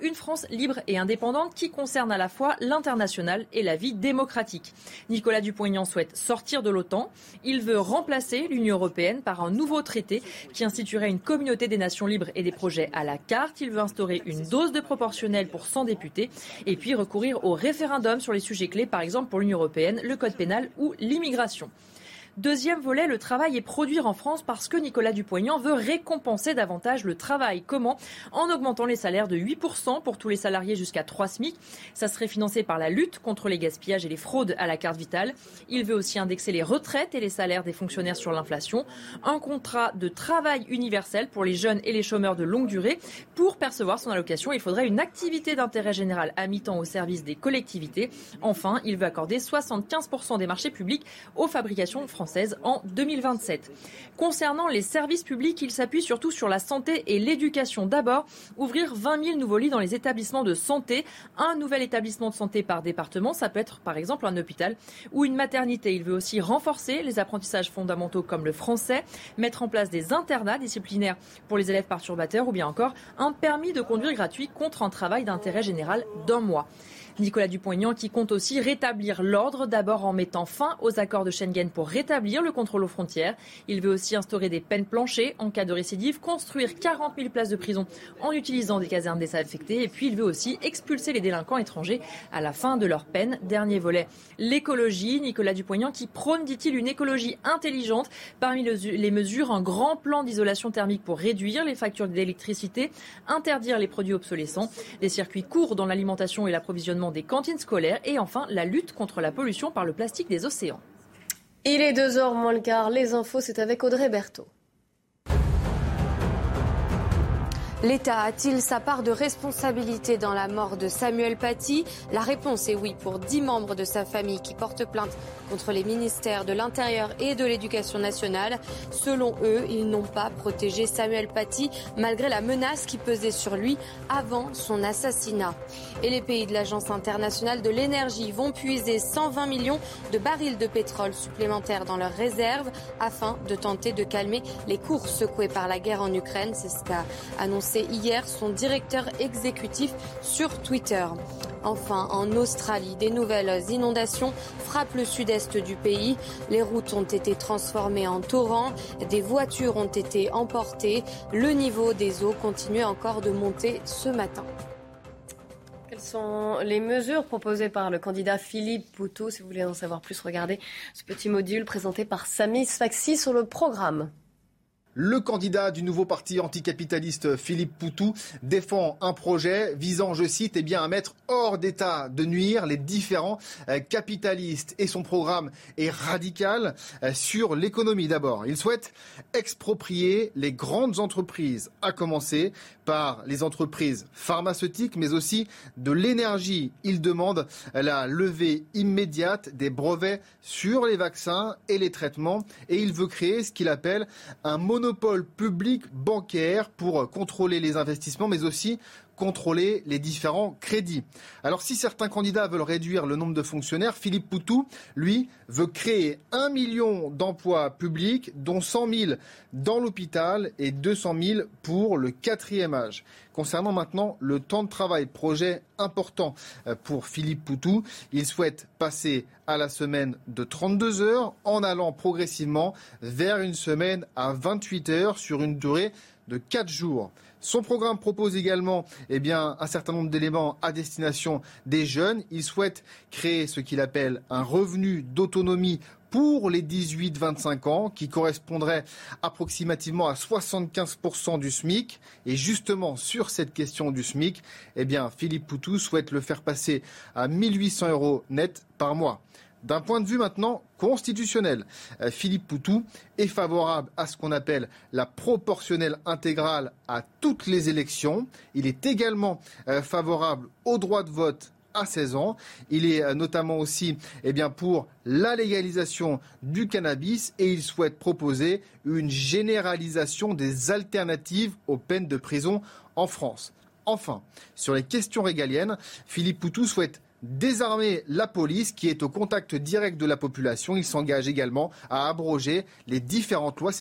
Une France libre et indépendante qui concerne à la fois l'international et la vie démocratique. Nicolas Dupont-Aignan souhaite sortir de l'OTAN. Il veut remplacer l'Union européenne par un nouveau traité qui instituerait une communauté des nations libres et des projets à la carte. Il veut instaurer une dose de proportionnel pour 100 députés et puis recourir au référendum sur les sujets clés, par exemple pour l'Union européenne, le code pénal ou l'immigration. Deuxième volet, le travail et produire en France parce que Nicolas Dupont-Aignan veut récompenser davantage le travail. Comment? En augmentant les salaires de 8% pour tous les salariés jusqu'à 3 SMIC. Ça serait financé par la lutte contre les gaspillages et les fraudes à la carte vitale. Il veut aussi indexer les retraites et les salaires des fonctionnaires sur l'inflation. Un contrat de travail universel pour les jeunes et les chômeurs de longue durée. Pour percevoir son allocation, il faudrait une activité d'intérêt général à mi-temps au service des collectivités. Enfin, il veut accorder 75% des marchés publics aux fabrications françaises en 2027. Concernant les services publics, il s'appuie surtout sur la santé et l'éducation. D'abord, ouvrir 20 000 nouveaux lits dans les établissements de santé. Un nouvel établissement de santé par département, ça peut être par exemple un hôpital ou une maternité. Il veut aussi renforcer les apprentissages fondamentaux comme le français, mettre en place des internats disciplinaires pour les élèves perturbateurs ou bien encore un permis de conduire gratuit contre un travail d'intérêt général d'un mois. Nicolas Dupont-Aignan qui compte aussi rétablir l'ordre, d'abord en mettant fin aux accords de Schengen pour rétablir le contrôle aux frontières. Il veut aussi instaurer des peines planchées en cas de récidive, construire 40 000 places de prison en utilisant des casernes désaffectées et puis il veut aussi expulser les délinquants étrangers à la fin de leur peine. Dernier volet, l'écologie. Nicolas Dupont-Aignan qui prône, dit-il, une écologie intelligente. Parmi les mesures, un grand plan d'isolation thermique pour réduire les factures d'électricité, interdire les produits obsolescents, des circuits courts dans l'alimentation et l'approvisionnement des cantines scolaires et enfin la lutte contre la pollution par le plastique des océans. Il est 2h moins le quart. Les infos, c'est avec Audrey Berthaud. L'État a-t-il sa part de responsabilité dans la mort de Samuel Paty La réponse est oui pour dix membres de sa famille qui portent plainte contre les ministères de l'Intérieur et de l'Éducation nationale. Selon eux, ils n'ont pas protégé Samuel Paty malgré la menace qui pesait sur lui avant son assassinat. Et les pays de l'Agence internationale de l'énergie vont puiser 120 millions de barils de pétrole supplémentaires dans leurs réserves afin de tenter de calmer les cours secoués par la guerre en Ukraine. C'est ce qu'a annoncé c'est hier son directeur exécutif sur Twitter. Enfin, en Australie, des nouvelles inondations frappent le sud-est du pays. Les routes ont été transformées en torrents, des voitures ont été emportées. Le niveau des eaux continue encore de monter ce matin. Quelles sont les mesures proposées par le candidat Philippe Poutou Si vous voulez en savoir plus, regardez ce petit module présenté par Samy Sfaxi sur le programme. Le candidat du nouveau parti anticapitaliste Philippe Poutou défend un projet visant, je cite, eh bien, à mettre hors d'état de nuire les différents euh, capitalistes. Et son programme est radical euh, sur l'économie d'abord. Il souhaite exproprier les grandes entreprises, à commencer par les entreprises pharmaceutiques, mais aussi de l'énergie. Il demande la levée immédiate des brevets sur les vaccins et les traitements. Et il veut créer ce qu'il appelle un monopole public bancaire pour contrôler les investissements, mais aussi contrôler les différents crédits. Alors si certains candidats veulent réduire le nombre de fonctionnaires, Philippe Poutou, lui, veut créer un million d'emplois publics, dont 100 000 dans l'hôpital et 200 000 pour le quatrième âge. Concernant maintenant le temps de travail, projet important euh, pour Philippe Poutou, il souhaite passer à la semaine de 32 heures en allant progressivement vers une semaine à 28 heures sur une durée de 4 jours. Son programme propose également eh un certain nombre d'éléments à destination des jeunes. Il souhaite créer ce qu'il appelle un revenu d'autonomie pour les 18-25 ans, qui correspondrait approximativement à 75% du SMIC. Et justement, sur cette question du SMIC, eh Philippe Poutou souhaite le faire passer à 1800 euros net par mois. D'un point de vue maintenant constitutionnel, euh, Philippe Poutou est favorable à ce qu'on appelle la proportionnelle intégrale à toutes les élections. Il est également euh, favorable au droit de vote à 16 ans. Il est euh, notamment aussi eh pour la légalisation du cannabis et il souhaite proposer une généralisation des alternatives aux peines de prison en France. Enfin, sur les questions régaliennes, Philippe Poutou souhaite désarmer la police qui est au contact direct de la population. Il s'engage également à abroger les différentes lois